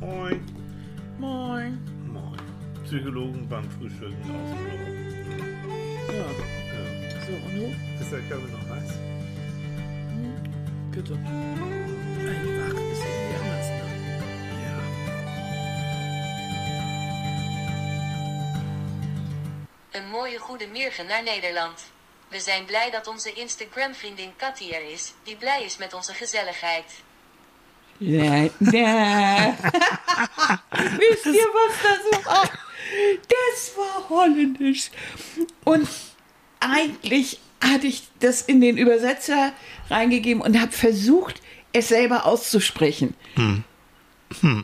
Moin. Moin. Moin. Psychologen beim Frühstücken aus dem Büro. Ja, Ja. so und du? Ist der Körper noch heiß? Bitte. Einfach anders, ne? Ja. Een mooie goedemorgen naar Nederland. We zijn blij dat onze Instagram-vriendin Cathy er is, die blij is met onze gezelligheid. Wisst ihr, was das war? Das war holländisch. Und eigentlich hatte ich das in den Übersetzer reingegeben und habe versucht, es selber auszusprechen.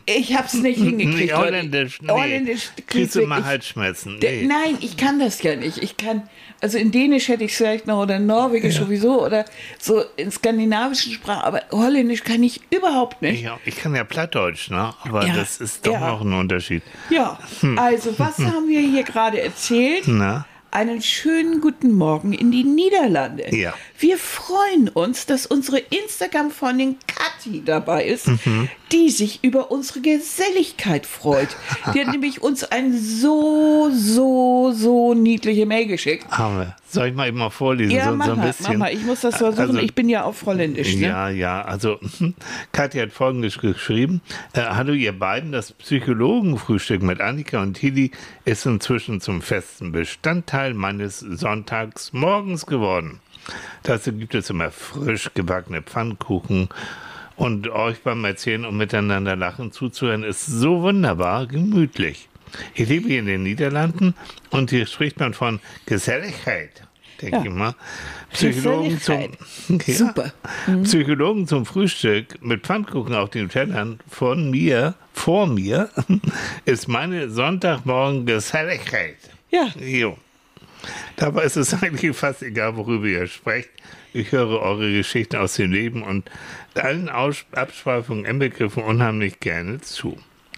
Ich habe es nicht hingekriegt. Nee, Holländisch, nee. Holländisch Kriegst du mal Halsschmerzen? Nee. Nein, ich kann das ja nicht. Ich kann, also in Dänisch hätte ich es vielleicht noch oder in Norwegisch sowieso oder so in skandinavischen Sprachen, aber Holländisch kann ich überhaupt nicht. Ich, auch- ich kann ja Plattdeutsch, ne? aber Ja, das ist doch ja. noch ein Unterschied. Ja, also was haben wir hier gerade erzählt? Na? Einen schönen guten Morgen in die Niederlande. Ja. Wir freuen uns, dass unsere Instagram-Freundin Kathi dabei ist, Mhm. die sich über unsere Geselligkeit freut. Die hat nämlich uns ein so, so, so niedliche Mail geschickt. Haben wir. Soll ich mal eben mal vorlesen? Ja, so, so mach ein mal, bisschen. mach mal. Ich muss das versuchen. Also- ich bin ja auf Holländisch. Ne? Ja, ja, also Katja hat folgendes geschrieben. Äh, Hallo ihr beiden, das Psychologenfrühstück mit Annika und Tilly ist inzwischen zum festen Bestandteil meines Sonntagsmorgens geworden. Dazu gibt es immer frisch gebackene Pfannkuchen und euch beim Erzählen und miteinander lachen zuzuhören ist so wunderbar gemütlich. Ich lebe hier in den Niederlanden und hier spricht man von Geselligkeit, denke Ja. ich mal. Psychologen zum, Geselligkeit. Super. Mhm. Psychologen zum Frühstück mit Pfannkuchen auf den Tellern von mir, vor mir, ist meine Sonntagmorgen Geselligkeit. Ja. Jo. Dabei ist es eigentlich fast egal, worüber ihr sprecht. Ich höre eure Geschichten aus dem Leben und allen Aus Abschweifungen inbegriffen unheimlich gerne zu.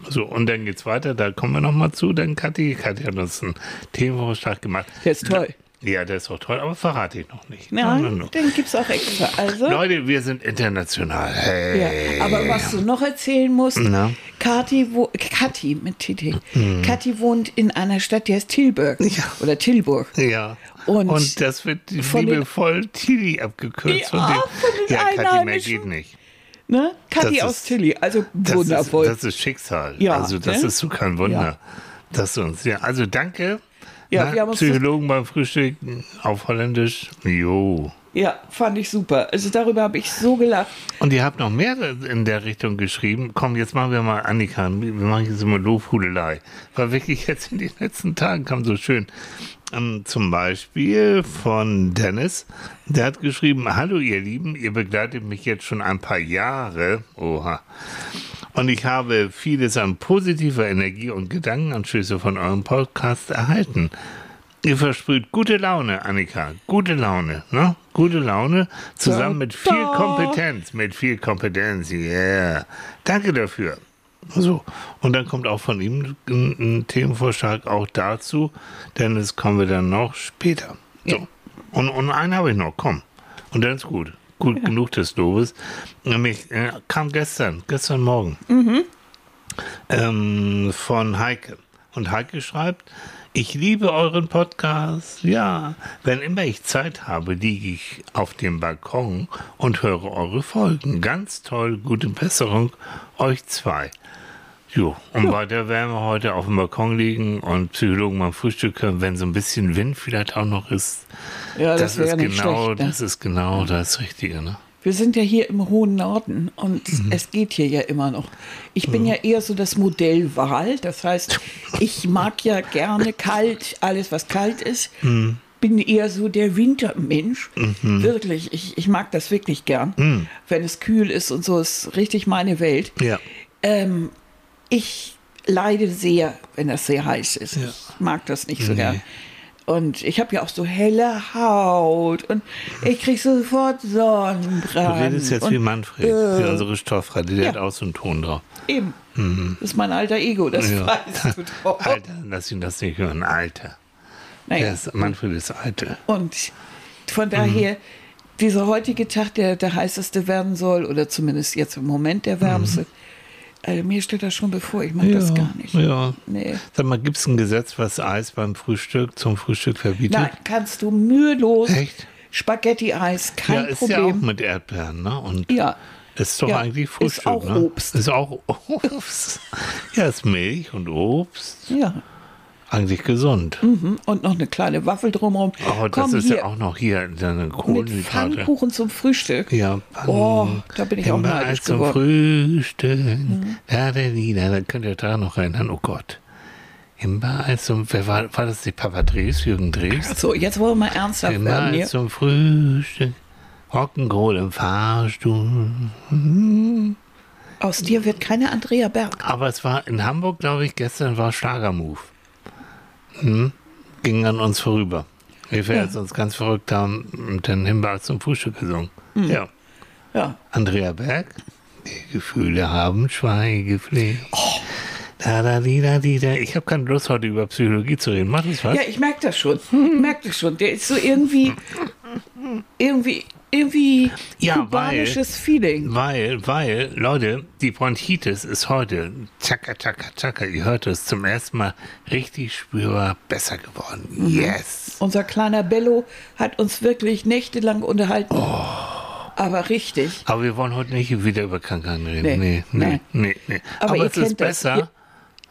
So, und dann geht's weiter, da kommen wir nochmal zu, dann Kathi. Kathi hat uns einen Themenvorschlag gemacht. Der ist toll. Ja, der ist auch toll, aber verrate ich noch nicht. Nein, nein, Nein, nein. den gibt es auch extra. Also, Leute, wir sind international. Hey. ja. Aber was du noch erzählen musst, Na? Kathi, wo, Kathi mit TT. Kathi wohnt in einer Stadt, die heißt Tilburg. Ja. Oder Tilburg. Ja. Und Und, das wird von den- liebevoll Tilly abgekürzt. Ja, von den ja, Kathi, mehr geht nicht. Ne? Kathi Das aus ist- Tilly. Also Das wundervoll. Ist, das ist Schicksal. Ja, also das ne? ist so kein Wunder. Ja. Dass du uns, ja, also danke. Ja, Na, Psychologen beim Frühstück auf Holländisch. Jo. ja, fand ich super. Also darüber habe ich so gelacht. Und ihr habt noch mehr in der Richtung geschrieben. Komm, jetzt machen wir mal Annika. Wir machen jetzt immer Lobhudelei. War wirklich jetzt in den letzten Tagen kam so schön. Ähm, zum Beispiel von Dennis. Der hat geschrieben, hallo ihr Lieben, ihr begleitet mich jetzt schon ein paar Jahre. Oha. Und ich habe vieles an positiver Energie und Gedankenanstöße von eurem Podcast erhalten. Ihr versprüht gute Laune, Annika. Gute Laune, ne? Gute Laune. Zusammen mit viel Da. Kompetenz. Mit viel Kompetenz, yeah. Danke dafür. So. Und dann kommt auch von ihm ein, ein Themenvorschlag auch dazu, denn es kommen wir dann noch später. So. Und, und einen habe ich noch, komm. Und dann ist gut. Gut genug des Lobes. Nämlich äh, kam gestern, gestern Morgen ähm, von Heike. Und Heike schreibt, ich liebe euren Podcast. Ja, wenn immer ich Zeit habe, liege ich auf dem Balkon und höre eure Folgen. Ganz toll, gute Besserung, euch zwei. Jo, und weiter werden wir heute auf dem Balkon liegen und Psychologen beim Frühstück hören, wenn so ein bisschen Wind vielleicht auch noch ist. Ja, das, das, wäre ist nicht genau, schlecht. Ne? das ist genau das Richtige, ne? Wir sind ja hier im hohen Norden und Mhm. es geht hier ja immer noch. Ich bin ja eher so das Modell Wahl. Das heißt, ich mag ja gerne kalt, alles was kalt ist. Mhm. Bin eher so der Wintermensch. Wirklich, ich, ich mag das wirklich gern. Mhm. Wenn es kühl ist und so, ist richtig meine Welt. Ja. Ähm, ich leide sehr, wenn das sehr heiß ist. Ich mag das nicht so Nee. gern. Und ich habe ja auch so helle Haut und ich kriege sofort Sonnenbrand. Du redest jetzt und, wie Manfred, äh, wie unsere Stoffrad, der ja. hat auch so einen Ton drauf. Eben. Das ist mein alter Ego, das Ja. weißt du doch. Alter, lass ihn das nicht hören, Alter. Naja. Ist, Manfred ist Alter. Und von daher, dieser heutige Tag, der der heißeste werden soll, oder zumindest jetzt im Moment der wärmste, Also mir steht das schon bevor, ich mag das gar nicht. Ja. Nee. Sag mal, gibt es ein Gesetz, was Eis beim Frühstück zum Frühstück verbietet? Nein, kannst du mühelos. Echt? Spaghetti-Eis, kein ja, ist ja auch Problem. mit Erdbeeren, ne? Und Ja. ist doch Ja, eigentlich ist Frühstück, auch ne? Obst. Ist auch Obst. ja, ist Milch und Obst. Ja. Eigentlich gesund. Mhm. Und noch eine kleine Waffel drumherum. Oh, das Komm ist hier ja auch noch hier eine mit Kohlenhydrate. Pfannkuchen zum Frühstück. Ja, Oh, da bin ich auch neidisch zum geworden. Frühstück. Da, da, da, da, da könnt ihr da noch erinnern. Oh Gott. Himbeereis zum, wer war, war das die Papa Dres, Jürgen Dres? So, jetzt wollen wir mal ernsthaft werden Himbeereis hier. zum Frühstück. Rock'n'Roll im Fahrstuhl. Aus dir wird keine Andrea Berg. Aber es war in Hamburg, glaube ich, gestern war Schlagermove. Hm? Ging an uns vorüber. Wir Ja. jetzt uns ganz verrückt haben und dann Himbeereis zum Frühstück gesungen. Ja. Ja. Andrea Berg. Die Gefühle haben Schweigepflicht. Da, da, di, da, di, da. Ich habe keine Lust, heute über Psychologie zu reden. Mach das was? Ja, ich merke das schon. Ich merke das schon. Der ist so irgendwie, irgendwie, irgendwie Ja, kubanisches Feeling. Weil, weil, Leute, die Bronchitis ist heute, tschakka, tschakka, tschakka, ihr hört es, zum ersten Mal richtig spürbar besser geworden. Yes. Unser kleiner Bello hat uns wirklich nächtelang unterhalten. Oh. Aber richtig. Aber wir wollen heute nicht wieder über Krankheiten reden. Nee, Nee, nee, nee. nee. Aber Aber, es ist besser.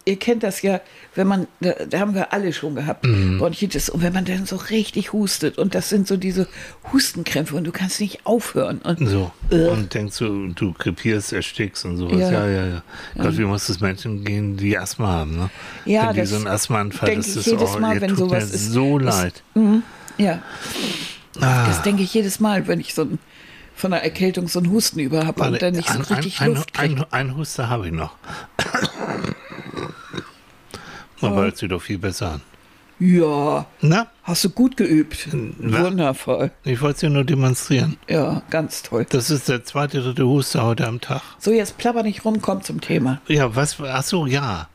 Ihr- kennt das ja, wenn man, da, da haben wir alle schon gehabt, Mhm. Bronchitis. Und wenn man dann so richtig hustet und das sind so diese Hustenkrämpfe und du kannst nicht aufhören. Und So. Äh. Und denkst du, du krepierst, erstickst und sowas. Ja. Ja, ja, ja. Gott, wie muss es Menschen gehen, die Asthma haben, ne? Ja, wenn die das so einen Asthmaanfall, das ist jedes oh, Mal, wenn sowas mir ist. so leid. ja, Ah. das denke ich jedes Mal, wenn ich so ein, von einer Erkältung so einen Husten über habe und dann nicht so ein, richtig ein, Luft ein, ein, ein Huster habe ich noch. Oh. Aber hört sich doch viel besser an. Ja, Na, hast du gut geübt. wa- Wundervoll. ich wollte es dir nur demonstrieren. Ja, ganz toll. Das ist der zweite, dritte Huster heute am Tag. So, jetzt plapper nicht rum, komm zum Thema. Ja, was? Ach so, ja.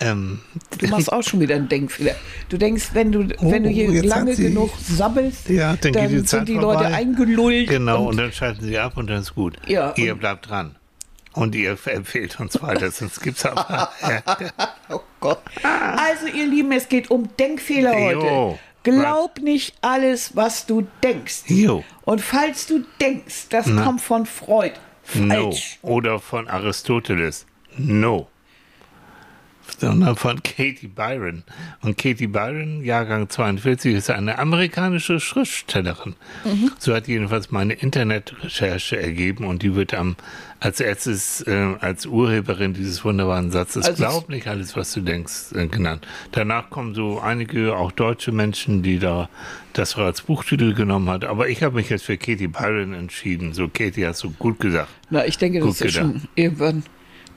Ähm, Du machst auch schon wieder einen Denkfehler. Du denkst, wenn du, wenn du hier Oh, lange sie- genug sabbelst, Ja, dann geht die sind die vorbei. Leute eingelullt. genau, und, und, dann schalten sie ab und dann ist gut. Ja, Ihr bleibt dran. Und ihr empfehlt uns weiter, sonst gibt es aber. oh Gott. Also, ihr Lieben, es geht um Denkfehler heute. Jo. Glaub nicht alles, was du denkst. Jo. Und falls du denkst, das kommt von Freud, No. falsch. Oder von Aristoteles. No. Sondern von Katie Byron. Und Katie Byron, Jahrgang 42, ist eine amerikanische Schriftstellerin. So hat jedenfalls meine Internetrecherche ergeben und die wird am, als erstes äh, als Urheberin dieses wunderbaren Satzes Also Glaub nicht alles, was du denkst, äh, genannt. Danach kommen so einige, auch deutsche Menschen, die da das als Buchtitel genommen hat. Aber ich habe mich jetzt für Katie Byron entschieden. So, Katie, hast du gut gesagt. Na, ich denke, das Gut ist schon irgendwann,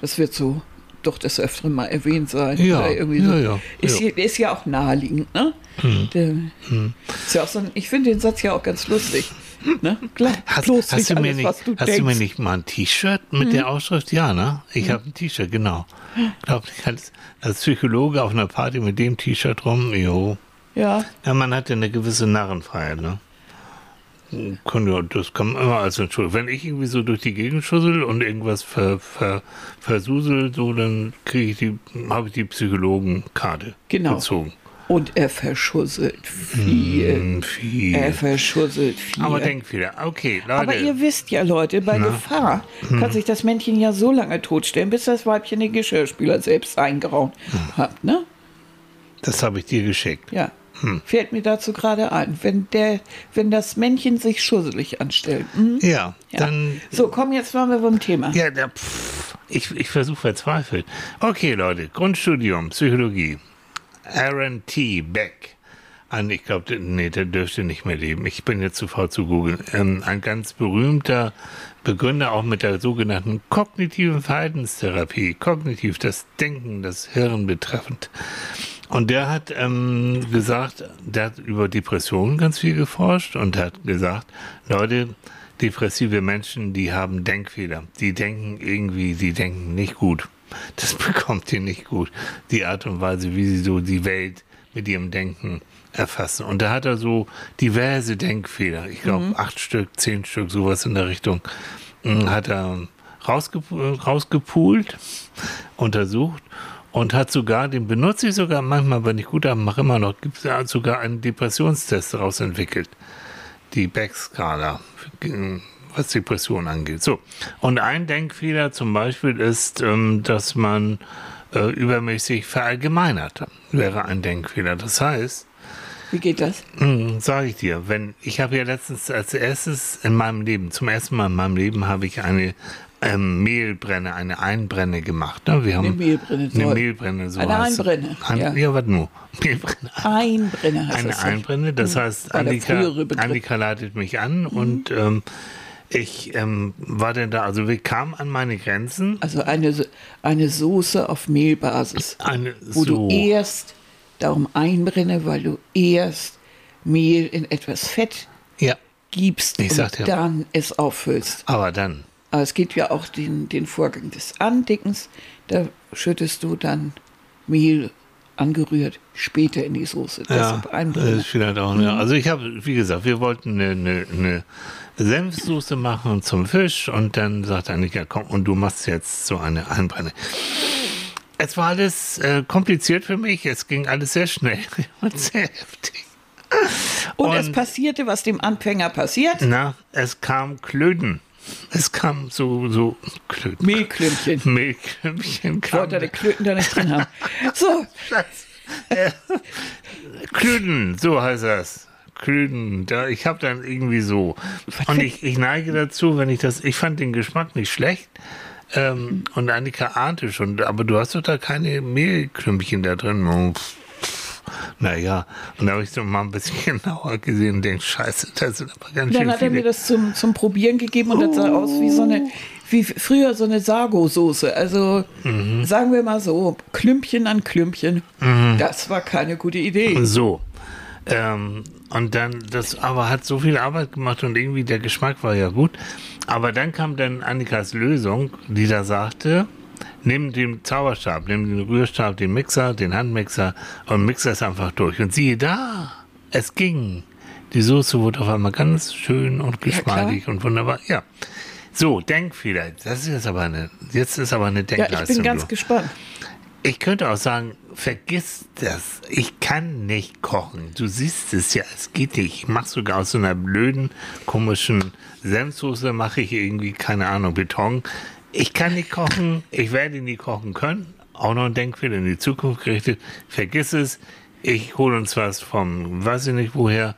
das wird so doch des Öfteren mal erwähnt sein. Ja, irgendwie ja, so. ja, Ist, ja. ist ja auch naheliegend, ne? Der, Ist ja auch so ein, ich finde den Satz ja auch ganz lustig. Ne? Klar, Hast, hast, du, mir alles, nicht, du hast denkst. Mhm. du mir nicht mal ein T-Shirt mit der Ausschrift? Ja, ne? Ich habe ein T-Shirt, genau. Glaub ich, als, als Psychologe auf einer Party mit dem T-Shirt rum, jo. ja, Ja, man hat ja eine gewisse Narrenfreiheit, ne? Kann ja, das kann man immer als Entschuldigung. Wenn ich irgendwie so durch die Gegend schussel und irgendwas ver, ver, versusel, so, dann kriege ich die, habe ich die Psychologenkarte Genau. gezogen. und er verschusselt viel. Hm, viel. Er verschusselt viel. Aber Denkfehler. Okay, Leute. Aber ihr wisst ja, Leute, bei Gefahr Hm. kann sich das Männchen ja so lange totstellen, bis das Weibchen den Geschirrspüler selbst eingeraunt Hm. hat, ne? das habe ich dir geschickt. Ja. Hm. Fällt mir dazu gerade ein. Wenn, der, wenn das Männchen sich schusselig anstellt. Hm? Ja, Ja. dann So, komm, jetzt waren wir beim Thema. Ja, der, pff, ich, ich versuche verzweifelt. Okay, Leute, Grundstudium, Psychologie. Aaron T. Beck. Ein, ich glaube, nee, der dürfte nicht mehr leben. Ich bin jetzt zu faul zu googeln. Ähm, ein ganz berühmter Begründer auch mit der sogenannten kognitiven Verhaltenstherapie. Kognitiv, das Denken, das Hirn betreffend. Und der hat ähm, gesagt, der hat über Depressionen ganz viel geforscht und hat gesagt, Leute, depressive Menschen, die haben Denkfehler. Die denken irgendwie, die denken nicht gut. Das bekommt ihr nicht gut. Die Art und Weise, wie sie so die Welt mit ihrem Denken erfassen. Und da hat er so diverse Denkfehler. Ich glaube, acht Stück, zehn Stück, sowas in der Richtung, mh, hat er rausge rausgepult, untersucht und hat sogar, den benutze ich sogar manchmal, wenn ich gut habe, mache immer noch, gibt es sogar einen Depressionstest daraus entwickelt. Die Beck-Skala, was Depression angeht. So. Und ein Denkfehler zum Beispiel ist, ähm, dass man äh, übermäßig verallgemeinert. Wäre ein Denkfehler. Das heißt, Wie geht das? hm, sage ich dir, wenn ich habe ja letztens als erstes in meinem Leben, zum ersten Mal in meinem Leben habe ich eine ähm, Mehlbrenne, eine Einbrenne gemacht. Ne? Wir haben Eine Mehlbrenne, Eine. Mehlbrenne, so Eine heißt. Einbrenne, Ein, ja. ja. was nur? Mehlbrenne. Einbrenner heißt Eine das. Einbrenne, das heißt, War der Annika. Annika leitet mich an und ähm, ich ähm, war denn da, also wir kamen an meine Grenzen. Also eine, eine Soße auf Mehlbasis, Eine, wo so, du erst, darum einbrenne, weil du erst Mehl in etwas Fett ja, gibst Ich und dir. dann es auffüllst. aber dann, Aber es gibt ja auch den, den Vorgang des Andickens. Da schüttest du dann Mehl angerührt später in die Soße. ja, das einbrennen. ist vielleicht auch, ja. Also ich habe, wie gesagt, wir wollten eine, eine, eine Senfsoße machen zum Fisch und dann sagt Annika, komm, und du machst jetzt so eine Einbrenne. Es war alles äh, kompliziert für mich, es ging alles sehr schnell und sehr heftig. Und, es und- passierte, was dem Anfänger passiert. Na, es kam Klöten. Es kam so, so Klöten. Mehlklümpchen. Mehlklümpchen Ich wollte die Klöten da nicht drin haben. So, Klöten, so heißt das. Klöten, da, ich habe dann irgendwie so. Und ich, ich neige dazu, wenn ich das, ich fand den Geschmack nicht schlecht. Ähm, und Annika ahnte schon, aber du hast doch da keine Mehlklümpchen da drin. Pff. Naja, und da habe ich so mal ein bisschen genauer gesehen und denke, scheiße, das sind aber ganz dann schön hat er viele. mir das zum, zum Probieren gegeben und das sah aus wie so eine, wie früher so eine Sago-Soße. Also Mhm. sagen wir mal so, Klümpchen an Klümpchen. Das war keine gute Idee. So. Ähm, und dann, das aber hat so viel Arbeit gemacht und irgendwie der Geschmack war ja gut. Aber dann kam dann Annikas Lösung, die da sagte, nimm den Zauberstab, nimm den Rührstab, den Mixer, den Handmixer und mix das einfach durch. Und siehe da, es ging. Die Soße wurde auf einmal ganz schön und geschmeidig und wunderbar. Ja. So, Denkfehler. Das ist jetzt aber eine, jetzt ist aber eine Ja, Denkleistung. ich bin ganz du. gespannt. Ich könnte auch sagen, vergiss das. Ich kann nicht kochen. Du siehst es ja, es geht nicht. Ich mache sogar aus so einer blöden, komischen Senfsoße, mache ich irgendwie, keine Ahnung, Beton. Ich kann nicht kochen, ich werde nie kochen können. Auch noch ein Denkfehler in die Zukunft gerichtet. Vergiss es. Ich hole uns was vom, weiß ich nicht woher,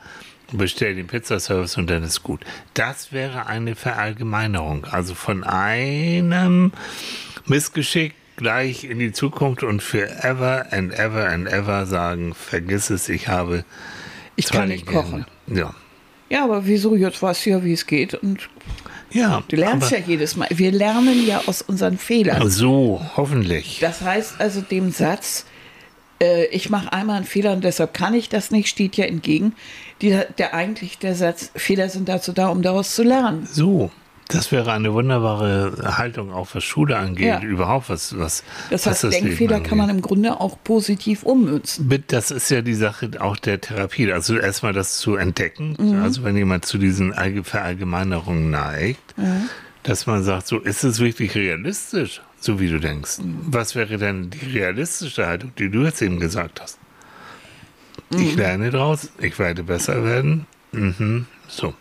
bestell den Pizzaservice und dann ist gut. Das wäre eine Verallgemeinerung. Also von einem Missgeschick gleich in die Zukunft und für ever and ever and ever sagen, vergiss es, ich habe Ich kann nicht kochen. Ja. Ja, aber wieso? Jetzt weißt du ja, wie es geht. Und Ja. du lernst ja jedes Mal. Wir lernen ja aus unseren Fehlern. So, hoffentlich. Das heißt also dem Satz, äh, ich mache einmal einen Fehler und deshalb kann ich das nicht, steht ja entgegen. Die, der eigentlich der Satz, Fehler sind dazu da, um daraus zu lernen. So. Das wäre eine wunderbare Haltung, auch was Schule angeht, Ja. überhaupt was, was Das was heißt, Leben Denkfehler kann man im Grunde auch positiv ummünzen. Das ist ja die Sache auch der Therapie. Also erstmal das zu entdecken. Mhm. Also wenn jemand zu diesen Allge- Verallgemeinerungen neigt, dass man sagt, so ist es wirklich realistisch, so wie du denkst. Mhm. Was wäre denn die realistische Haltung, die du jetzt eben gesagt hast? Ich Mhm. lerne draus, ich werde besser werden. Mhm. So.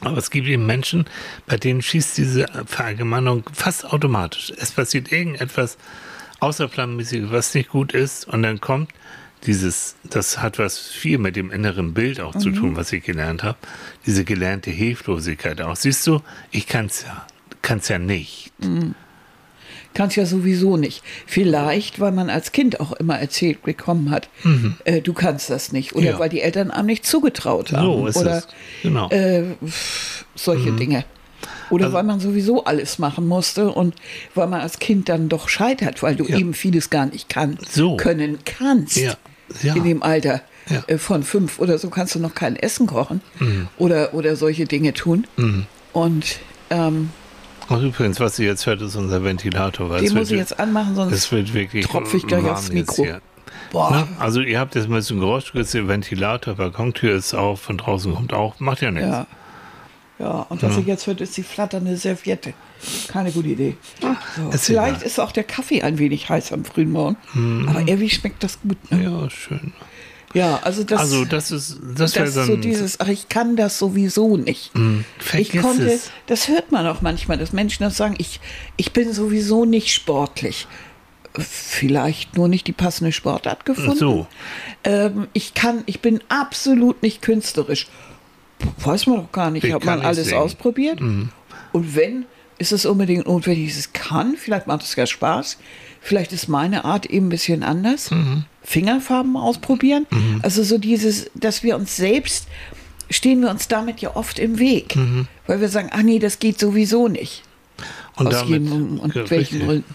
Aber es gibt eben Menschen, bei denen schießt diese Verallgemeinerung fast automatisch. Es passiert irgendetwas Außerplanmäßiges, was nicht gut ist, und dann kommt dieses, das hat was viel mit dem inneren Bild auch zu tun, was ich gelernt habe, diese gelernte Hilflosigkeit auch. Siehst du, ich kann es ja, kann's ja nicht. Kannst ja sowieso nicht. Vielleicht, weil man als Kind auch immer erzählt bekommen hat, äh, du kannst das nicht. Oder Mhm. Ja. weil die Eltern einem nicht zugetraut haben. So ist Oder es. Genau. äh, solche Dinge. Oder Also- weil man sowieso alles machen musste und weil man als Kind dann doch scheitert, weil du Ja. eben vieles gar nicht kann, So. können kannst. Ja. Ja. In dem Alter äh, von fünf oder so kannst du noch kein Essen kochen Mhm. oder, oder solche Dinge tun. Und ähm, Ach, übrigens, was ihr jetzt hört, ist unser Ventilator. Weil den muss ich jetzt anmachen, sonst es wird wirklich tropfe ich gleich aufs Mikro. Na, also ihr habt jetzt ein bisschen Geräusch, der Ventilator, Balkontür ist auf, von draußen kommt auch, macht ja nichts. Ja. Ja, und was ich jetzt hört, ist die flatternde Serviette. Keine gute Idee. So, erzähl vielleicht mal. ist auch der Kaffee ein wenig heiß am frühen Morgen. Aber irgendwie schmeckt das gut. Ne? Ja, schön. Ja, also das, Also das ist, das das dann, so dieses, ach, ich kann das sowieso nicht. Ich vergiss konnte, es. das hört man auch manchmal, dass Menschen das sagen, ich, ich bin sowieso nicht sportlich. Vielleicht nur nicht die passende Sportart gefunden. So. Ähm, ich kann, ich bin absolut nicht künstlerisch. Weiß man doch gar nicht. Ich Hat kann man alles singen. Ausprobiert? Und wenn, ist es unbedingt notwendig, es kann. Vielleicht macht es ja Spaß. Vielleicht ist meine Art eben ein bisschen anders. Mhm. Fingerfarben ausprobieren. Also so dieses, dass wir uns selbst, stehen wir uns damit ja oft im Weg. Mhm. Weil wir sagen, ach nee, das geht sowieso nicht. und Aus damit, jedem und Ja, welchen. Gründen.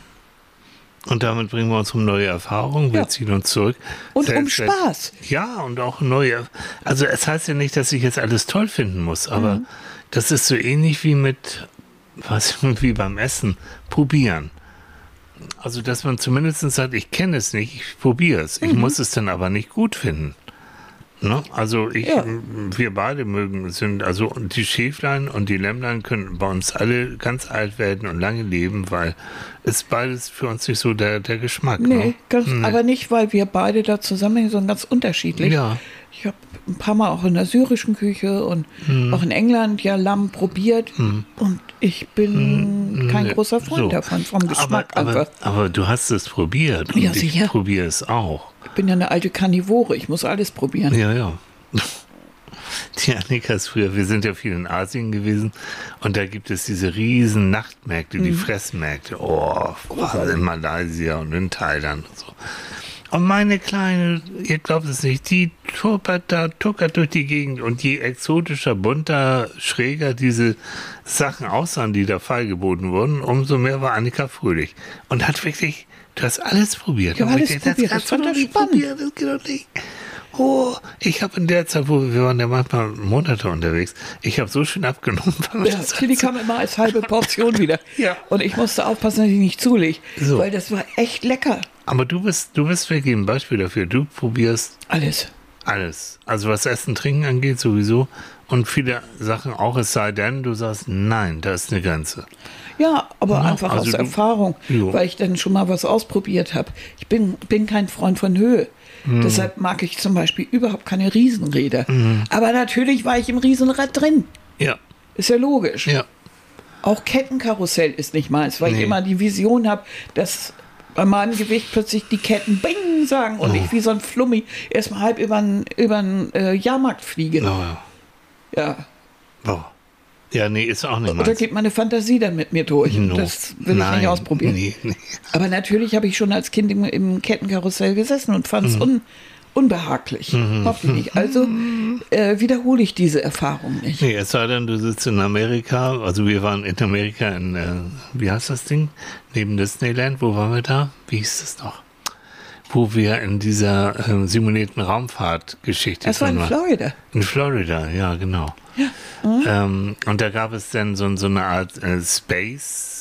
Und damit bringen wir uns um neue Erfahrungen, wir Ja. ziehen uns zurück. Und um Selbst- Spaß. Ja, und auch neue. Also es heißt ja nicht, dass ich jetzt alles toll finden muss, aber Mhm. das ist so ähnlich wie mit, was, wie beim Essen, probieren. Also, dass man zumindest sagt, ich kenne es nicht, ich probiere es. Mhm. Ich muss es dann aber nicht gut finden. Ne? Also ich, Ja. wir beide mögen, sind, also die Schäflein und die Lämmlein können bei uns alle ganz alt werden und lange leben, weil es beides für uns nicht so der, der Geschmack. Nee, ne? ganz, aber nicht, weil wir beide da zusammenhängen, sondern ganz unterschiedlich. Ja. Ich habe ein paar Mal auch in der syrischen Küche und Hm. auch in England ja Lamm probiert und ich bin kein Nee, großer Freund Hm. so. davon, vom Geschmack aber, einfach. aber du hast es probiert Ja, und ich sicher. probiere es auch. Ich bin ja eine alte Karnivore, ich muss alles probieren. Ja, ja. Die Annika ist früher, wir sind ja viel in Asien gewesen und da gibt es diese riesen Nachtmärkte, Mhm. die Fressmärkte. Oh, in Malaysia und in Thailand und so. Und meine Kleine, ihr glaubt es nicht, die tuppert da, tuckert durch die Gegend und je exotischer, bunter, schräger diese Sachen aussahen, die da feilgeboten wurden, umso mehr war Annika fröhlich. Und hat wirklich, du hast alles probiert. Ich habe Und alles probiert, das du fand nicht spannend. probieren, das geht doch nicht. Oh, ich habe in der Zeit, wo wir waren ja manchmal Monate unterwegs, ich habe so schön abgenommen. Ja, das die kam immer als halbe Portion wieder. Ja. Und ich musste aufpassen, dass ich nicht zulege, So. weil das war echt lecker. Aber du bist, du bist wirklich ein Beispiel dafür. Du probierst Alles. alles. Also was Essen, Trinken angeht sowieso. Und viele Sachen auch, es sei denn, du sagst, nein, da ist eine Grenze. Ja, aber Ja, einfach also aus du- Erfahrung, Jo. weil ich dann schon mal was ausprobiert habe. Ich bin, bin kein Freund von Höhe. Hm. Deshalb mag ich zum Beispiel überhaupt keine Riesenräder. Mhm. Aber natürlich war ich im Riesenrad drin. Ja, Ist ja logisch. ja. Auch Kettenkarussell ist nicht meins, weil Nee. ich immer die Vision habe, dass bei meinem Gewicht plötzlich die Ketten Bing sagen und Oh. ich wie so ein Flummi erstmal halb über den äh, Jahrmarkt fliege. Oh, ja. Ja. Boah. Ja, nee, ist auch nicht Oder meins. geht meine Fantasie dann mit mir durch? No. Das will ich Nein, nicht ausprobieren. Nee, nee. Aber natürlich habe ich schon als Kind im, im Kettenkarussell gesessen und fand es un, unbehaglich. Hoffe ich nicht. Also äh, wiederhole ich diese Erfahrung nicht. Nee, es sei denn, du sitzt in Amerika. Also wir waren in Amerika in, äh, wie heißt das Ding? Neben Disneyland. Wo waren wir da? Wie hieß das noch? Wo wir in dieser äh, simulierten Raumfahrtgeschichte Das war in waren. Florida. In Florida, ja, genau. Ähm, und da gab es dann so, so eine Art äh, Space,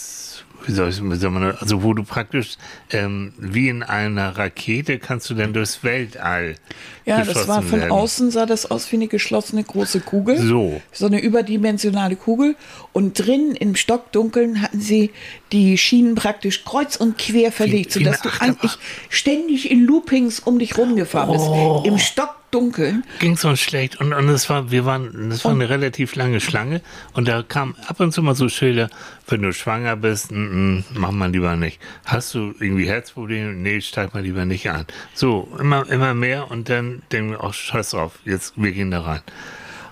wie soll, ich, das- also wo du praktisch ähm, wie in einer Rakete kannst du dann durchs Weltall. Ja, das war von werden. außen sah das aus wie eine geschlossene große Kugel. So. So eine überdimensionale Kugel. Und drin im Stockdunkeln hatten sie die Schienen praktisch kreuz und quer verlegt, wie sodass du eigentlich ständig in Loopings um dich rumgefahren bist. Oh. Im Stockdunkeln. ging es uns schlecht und, und es war, wir waren, das war eine relativ lange Schlange und da kam ab und zu mal so Schilder, wenn du schwanger bist, mm, mm, mach mal lieber nicht. Hast du irgendwie Herzprobleme? Nee, steig mal lieber nicht ein. So, immer, immer mehr und dann denken wir, auch scheiß drauf, jetzt, wir gehen da rein.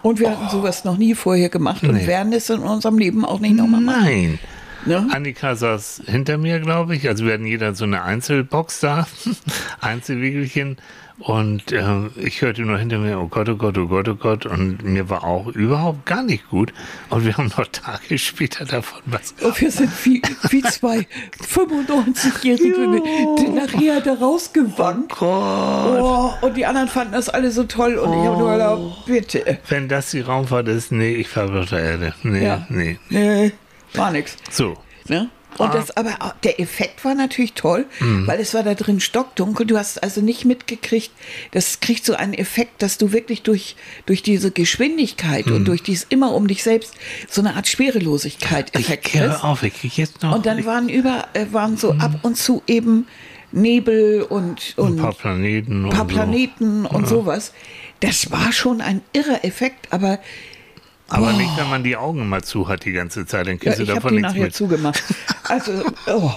Und wir hatten sowas noch nie vorher gemacht und Nee. werden es in unserem Leben auch nicht nochmal machen. Nein. Ne? Annika saß hinter mir, glaube ich. Also wir hatten jeder so eine Einzelbox da, Einzelwiegelchen. Und äh, ich hörte nur hinter mir, oh Gott, oh Gott, oh Gott, oh Gott. Und mir war auch überhaupt gar nicht gut. Und wir haben noch Tage später davon was Und wir sind wie, wie zwei 95-Jährige, die nachher da rausgewandt. Gott. Oh, und die anderen fanden das alle so toll und ich habe nur gedacht, bitte. Wenn das die Raumfahrt ist, nee, ich fahre auf der Erde. Nee, Ja. nee. Nee, war nix. So. Ne? Und Ah. das, aber auch- der Effekt war natürlich toll, weil es war da drin stockdunkel. Du hast also nicht mitgekriegt, das kriegt so einen Effekt, dass du wirklich durch, durch diese Geschwindigkeit und durch dieses immer um dich selbst so eine Art Schwerelosigkeit Ich Effekt kehre kriegst. auf, ich krieg jetzt noch Und dann waren über, äh, waren so ab und zu eben Nebel und, ein und paar Planeten. ein paar und so. Planeten und sowas. Das war schon ein irrer Effekt, aber Aber nicht, wenn man die Augen mal zu hat die ganze Zeit, dann Ja, kriegst ich du davon nichts nachher mit. zugemacht. Also, oh.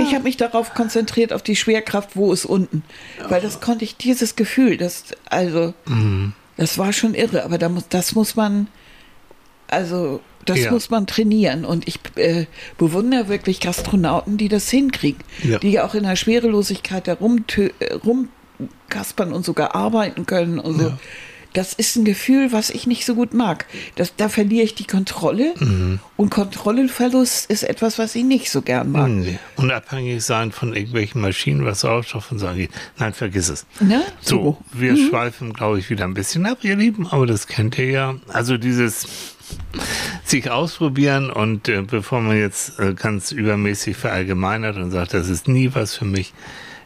ich habe mich darauf konzentriert, auf die Schwerkraft, wo ist unten. Weil das konnte ich, dieses Gefühl, das, also, Mhm. das war schon irre, aber da muss, das muss man, also, das Ja. muss man trainieren. Und ich äh, bewundere wirklich Gastronauten, die das hinkriegen. Ja. Die ja auch in der Schwerelosigkeit da äh, rumkaspern und sogar arbeiten können und so. Das ist ein Gefühl, was ich nicht so gut mag. Das, da verliere ich die Kontrolle. Mhm. Und Kontrollenverlust ist etwas, was ich nicht so gern mag. Nee. Und abhängig sein von irgendwelchen Maschinen, was Sauerstoff und so angeht. Nein, vergiss es. Ne? So, wir schweifen, glaube ich, wieder ein bisschen ab, ihr Lieben, aber das kennt ihr ja. Also dieses sich ausprobieren und äh, bevor man jetzt äh, ganz übermäßig verallgemeinert und sagt, das ist nie was für mich,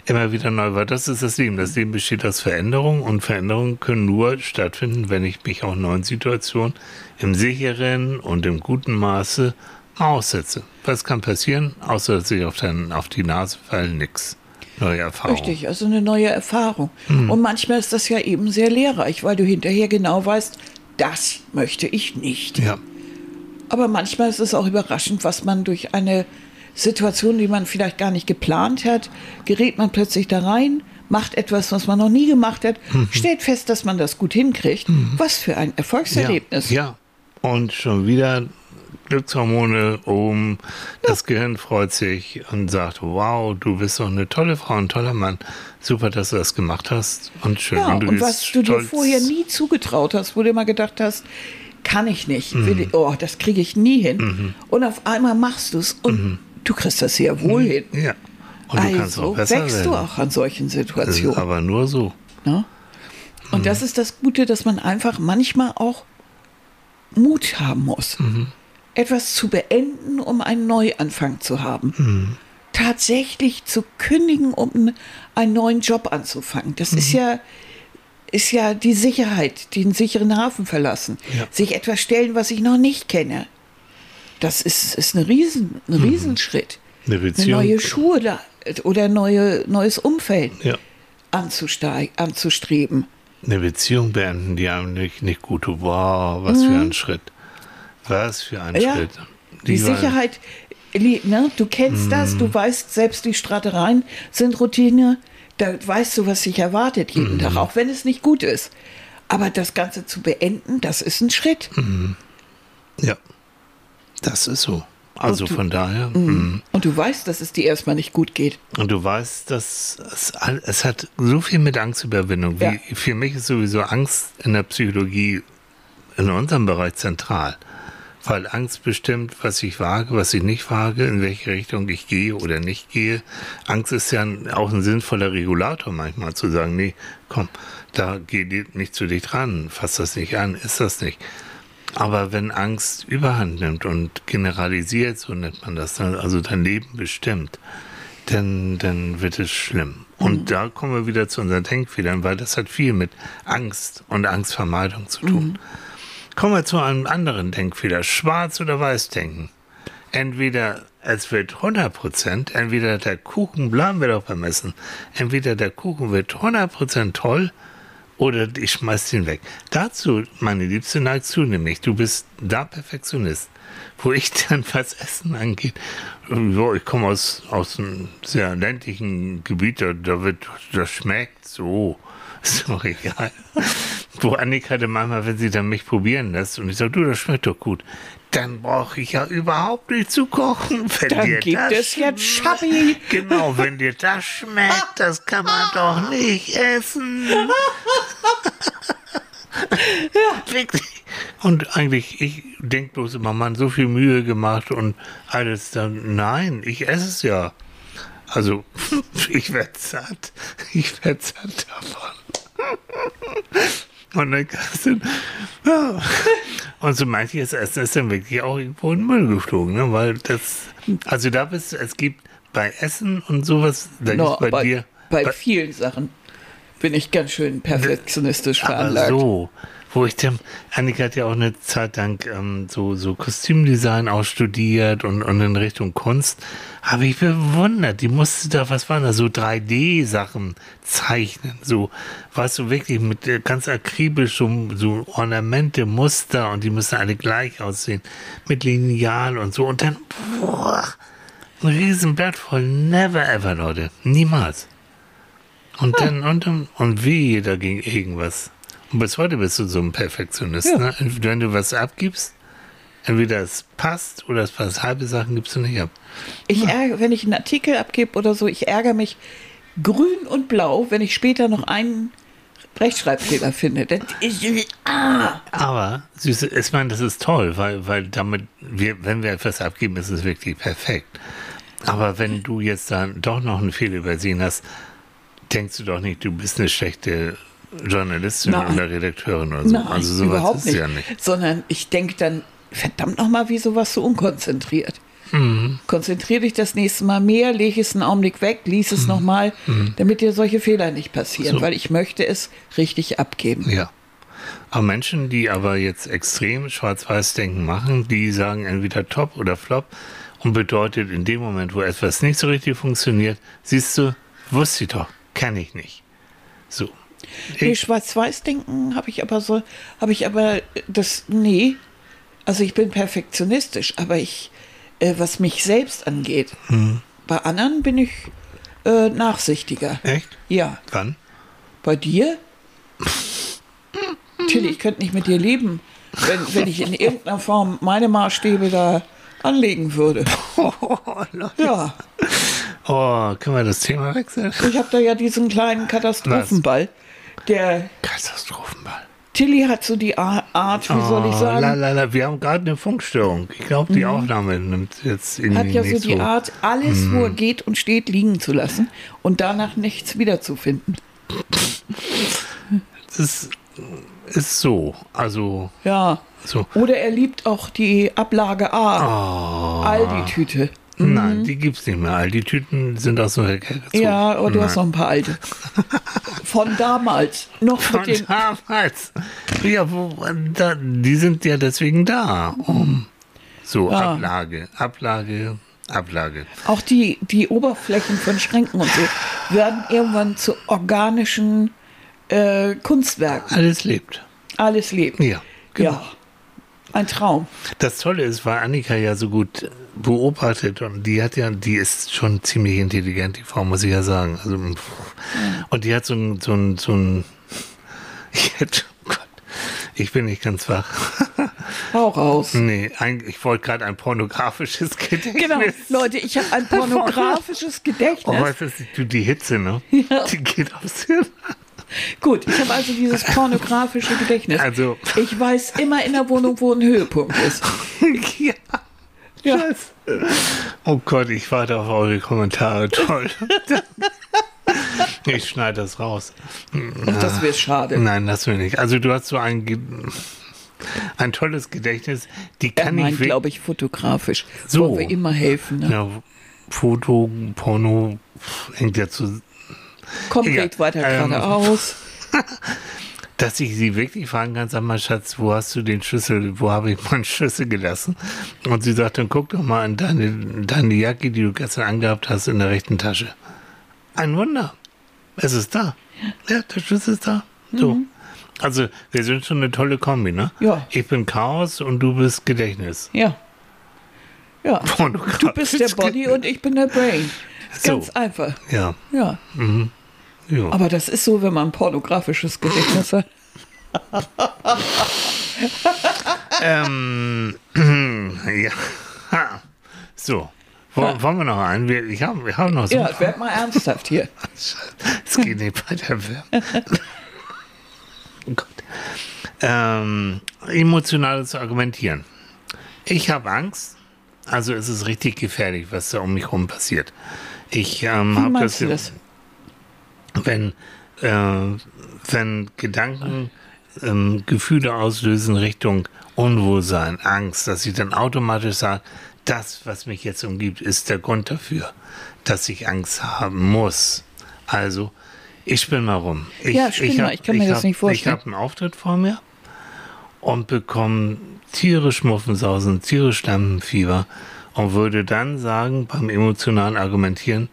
immer wieder neu war. Das ist das Leben. Das Leben besteht aus Veränderungen und Veränderungen können nur stattfinden, wenn ich mich auch neuen Situationen im sicheren und im guten Maße aussetze. Was kann passieren, außer dass ich auf, den, auf die Nase falle? Nix. Neue Erfahrung. Richtig, also eine neue Erfahrung. Mhm. Und manchmal ist das ja eben sehr lehrreich, weil du hinterher genau weißt, das möchte ich nicht. Ja. Aber manchmal ist es auch überraschend, was man durch eine Situation, die man vielleicht gar nicht geplant hat, gerät man plötzlich da rein, macht etwas, was man noch nie gemacht hat, Mhm. stellt fest, dass man das gut hinkriegt. Was für ein Erfolgserlebnis. Ja, ja. Und schon wieder Glückshormone oben. Das Gehirn freut sich und sagt, wow, du bist doch eine tolle Frau, ein toller Mann. Super, dass du das gemacht hast. Und schön. Ja, und du und was du dir vorher nie zugetraut hast, wo du immer gedacht hast, kann ich nicht, Mhm. will ich, oh, das kriege ich nie hin. Und auf einmal machst du es und du kriegst das sehr wohl hin. Ja. Mhm. Und du kannst also auch besser wächst werden. du auch an solchen Situationen. aber nur so. Ne? Und das ist das Gute, dass man einfach manchmal auch Mut haben muss, etwas zu beenden, um einen Neuanfang zu haben. Tatsächlich zu kündigen, um einen neuen Job anzufangen. Das ist ja ist ja die Sicherheit, den sicheren Hafen verlassen, Ja. sich etwas stellen, was ich noch nicht kenne. Das ist, ist eine Riesen, ein Riesenschritt. Eine Eine neue Schuhe da, oder neue, neues Umfeld Ja. anzustreben. Eine Beziehung beenden, die einem nicht, nicht gut tut. Wow, was für ein Schritt. Was für ein Mhm. Ja. Schritt. Die waren- Sicherheit, ne? du kennst das, Mhm. du weißt, selbst die Stratereien sind Routine, da weißt du, was dich erwartet jeden Mhm. Tag, auch wenn es nicht gut ist. Aber das Ganze zu beenden, das ist ein Schritt. Mhm. Ja. Das ist so. Also du- von daher. mm. Und du weißt, dass es dir erstmal nicht gut geht. Und du weißt, dass es, es hat so viel mit Angstüberwindung. Wie, Ja. Für mich ist sowieso Angst in der Psychologie in unserem Bereich zentral. Weil Angst bestimmt, was ich wage, was ich nicht wage, in welche Richtung ich gehe oder nicht gehe. Angst ist ja auch ein sinnvoller Regulator manchmal zu sagen, nee, komm, da geh nicht zu dich dran, fass das nicht an, ist das nicht. Aber wenn Angst überhand nimmt und generalisiert, so nennt man das, dann, also dein Leben bestimmt, dann, dann wird es schlimm. Und da kommen wir wieder zu unseren Denkfehlern, weil das hat viel mit Angst und Angstvermeidung zu tun. Kommen wir zu einem anderen Denkfehler. Schwarz oder weiß denken. Entweder es wird 100%, entweder der Kuchen, bleiben wir doch beim Essen, entweder der Kuchen wird 100% toll oder ich schmeiß den weg. Dazu, meine Liebste, neigst du nämlich. Du bist da Perfektionist. Wo ich dann, was Essen angeht, so, ich komme aus, aus einem sehr ländlichen Gebiet, da, da wird, das schmeckt so. Ist doch egal. Wo Annika dann manchmal, wenn sie dann mich probieren lässt und ich sage, du, das schmeckt doch gut, dann brauche ich ja überhaupt nicht zu kochen. Wenn Dann dir gibt das es jetzt Schappi. Genau, wenn dir das schmeckt, das kann man doch nicht essen. Wirklich. Und eigentlich, ich denke bloß immer, man so viel Mühe gemacht und alles dann. Nein, ich esse es ja. Also, ich werde satt. Ich werde satt davon. Und dann kannst du, ja. Und so manches Essen ist dann wirklich auch irgendwo in den Müll geflogen, ne? Weil das, also da bist du, es gibt bei Essen und sowas, da No, bei, bei, dir. bei vielen Sachen bin ich ganz schön perfektionistisch aber veranlagt. so, wo ich dann, Annika hat ja auch eine Zeit lang ähm, so, so Kostümdesign auch studiert und, und in Richtung Kunst. Habe ich bewundert, die musste da, was waren da, so 3D-Sachen zeichnen. So, weißt du, wirklich mit äh, ganz akribisch so, so Ornamente, Muster und die müssen alle gleich aussehen. Mit Lineal und so. Und dann, boah, ein Riesenblatt voll. Never ever, Leute. Niemals. Und dann, und dann, und wehe dagegen irgendwas. Und bis heute bist du so ein Perfektionist, Ja. ne? Wenn du was abgibst, entweder es passt oder es passt. Halbe Sachen gibst du nicht ab. Ich ärgere, wenn ich einen Artikel abgebe oder so, ich ärgere mich grün und blau, wenn ich später noch einen Rechtschreibfehler finde. Ist, ah, Aber, Süße, ich meine, das ist toll, weil, weil damit, wir, wenn wir etwas abgeben, ist es wirklich perfekt. Aber wenn du jetzt dann doch noch einen Fehler übersehen hast, denkst du doch nicht, du bist eine schlechte Journalistin Nein. oder Redakteurin oder so. nein, also sowas überhaupt ist nicht. ja nicht. Sondern ich denke dann, verdammt nochmal, wieso warst du unkonzentriert? Mhm. Konzentrier dich das nächste Mal mehr, leg es einen Augenblick weg, lies es nochmal, damit dir solche Fehler nicht passieren, Mhm. So. weil ich möchte es richtig abgeben. Ja. Aber Menschen, die aber jetzt extrem Schwarz-Weiß-Denken machen, die sagen entweder top oder flop und bedeutet in dem Moment, wo etwas nicht so richtig funktioniert, siehst du, wusste ich doch, kann ich nicht. So. Nee, Schwarz-Weiß-Denken habe ich aber so, habe ich aber das, nee, also ich bin perfektionistisch, aber ich, äh, was mich selbst angeht, Hm. bei anderen bin ich äh, nachsichtiger. echt? Ja, Wann? bei dir? Tilly, ich könnte nicht mit dir leben, wenn, wenn ich in irgendeiner Form meine Maßstäbe da anlegen würde. Oh. Ja, oh, können wir das Thema wechseln? ich habe da ja diesen kleinen Katastrophenball. Der Katastrophenball. Tilly hat so die Ar- Art, wie soll ich Oh, sagen, la, la, la. Wir haben gerade eine Funkstörung. Ich glaube, die Aufnahme nimmt jetzt Mhm. hat ja so die Art, alles, wo er geht und steht, liegen zu lassen und danach nichts wiederzufinden. Das ist, ist so. Also, Ja. so. Oder er liebt auch die Ablage A, Oh. Aldi-Tüte. Nein, die gibt's nicht mehr. All die Tüten sind aus dem Verkehr gezogen. Mhm. Ja, und du hast noch Nein. ein paar alte. Von damals. Noch Von mit den. damals. Ja, wo, da, die sind ja deswegen da. Um, so, Ja. Ablage, Ablage, Ablage. Auch die, die Oberflächen von Schränken und so werden irgendwann zu organischen äh, Kunstwerken. Alles lebt. Alles lebt. Ja, genau. Ja. Ein Traum. Das Tolle ist, weil Annika ja so gut beobachtet und die hat ja, die ist schon ziemlich intelligent, die Frau, muss ich ja sagen. Also, und die hat so ein, so ein, so ein, ich hätte, oh Gott, ich bin nicht ganz wach. Hau raus. Nee, ein, ich wollte gerade ein pornografisches Gedächtnis. Genau, Leute, ich habe ein pornografisches Oh, Gedächtnis. weißt du, du, die Hitze, ne? Ja. Die geht aufs Hirn. Gut, ich habe also dieses pornografische Gedächtnis. Also- ich weiß immer in der Wohnung, wo ein Höhepunkt ist. ja. Ja. Oh Gott, ich warte auf eure Kommentare. Toll. ich schneide das raus. Und das wäre schade. Nein, das will nicht. Also du hast so ein, Ge- ein tolles Gedächtnis. Die Er kann ich meint, wirklich. glaube ich, fotografisch. So. Wo wir immer helfen. Ne? Ja, Foto, Porno, hängt ja zu. Komplett Egal. weiter Ähm, geradeaus. Dass ich sie wirklich fragen kann, sag mal, Schatz, wo hast du den Schlüssel, wo habe ich meinen Schlüssel gelassen? Und sie sagt, dann guck doch mal in deine, deine Jacke, die du gestern angehabt hast, in der rechten Tasche. Ein Wunder. Es ist da. Ja, der Schlüssel ist da. So. Also, wir sind schon eine tolle Kombi, ne? Mhm. Ja. Ich bin Chaos und du bist Gedächtnis. Ja. Ja. Pornografisch Du bist der Body und ich bin der Brain. Ganz So. einfach. Ja. Ja. Ja. Aber das ist so, wenn man ein pornografisches Gedächtnis hat. Ähm, ja. So. Wo, Wollen wir noch einen? Wir, ich habe ich hab noch so. Ja, werd mal ernsthaft hier. Es geht nicht bei der Werbung. oh Gott. Ähm, emotionales Argumentieren. Ich habe Angst. Also es ist richtig gefährlich, was da um mich herum passiert. Ich ähm, habe das, das? Wenn äh, wenn Gedanken ähm, Gefühle auslösen Richtung Unwohlsein, Angst, dass ich dann automatisch sage, das, was mich jetzt umgibt, ist der Grund dafür, dass ich Angst haben muss. Also, ich spinne mal rum. Ich, Ja, spinn mal, ich kann mir das hab, nicht vorstellen. Ich habe einen Auftritt vor mir und bekomme tierisch Muffensausen, tierisch Lampenfieber und würde dann sagen, beim emotionalen Argumentieren,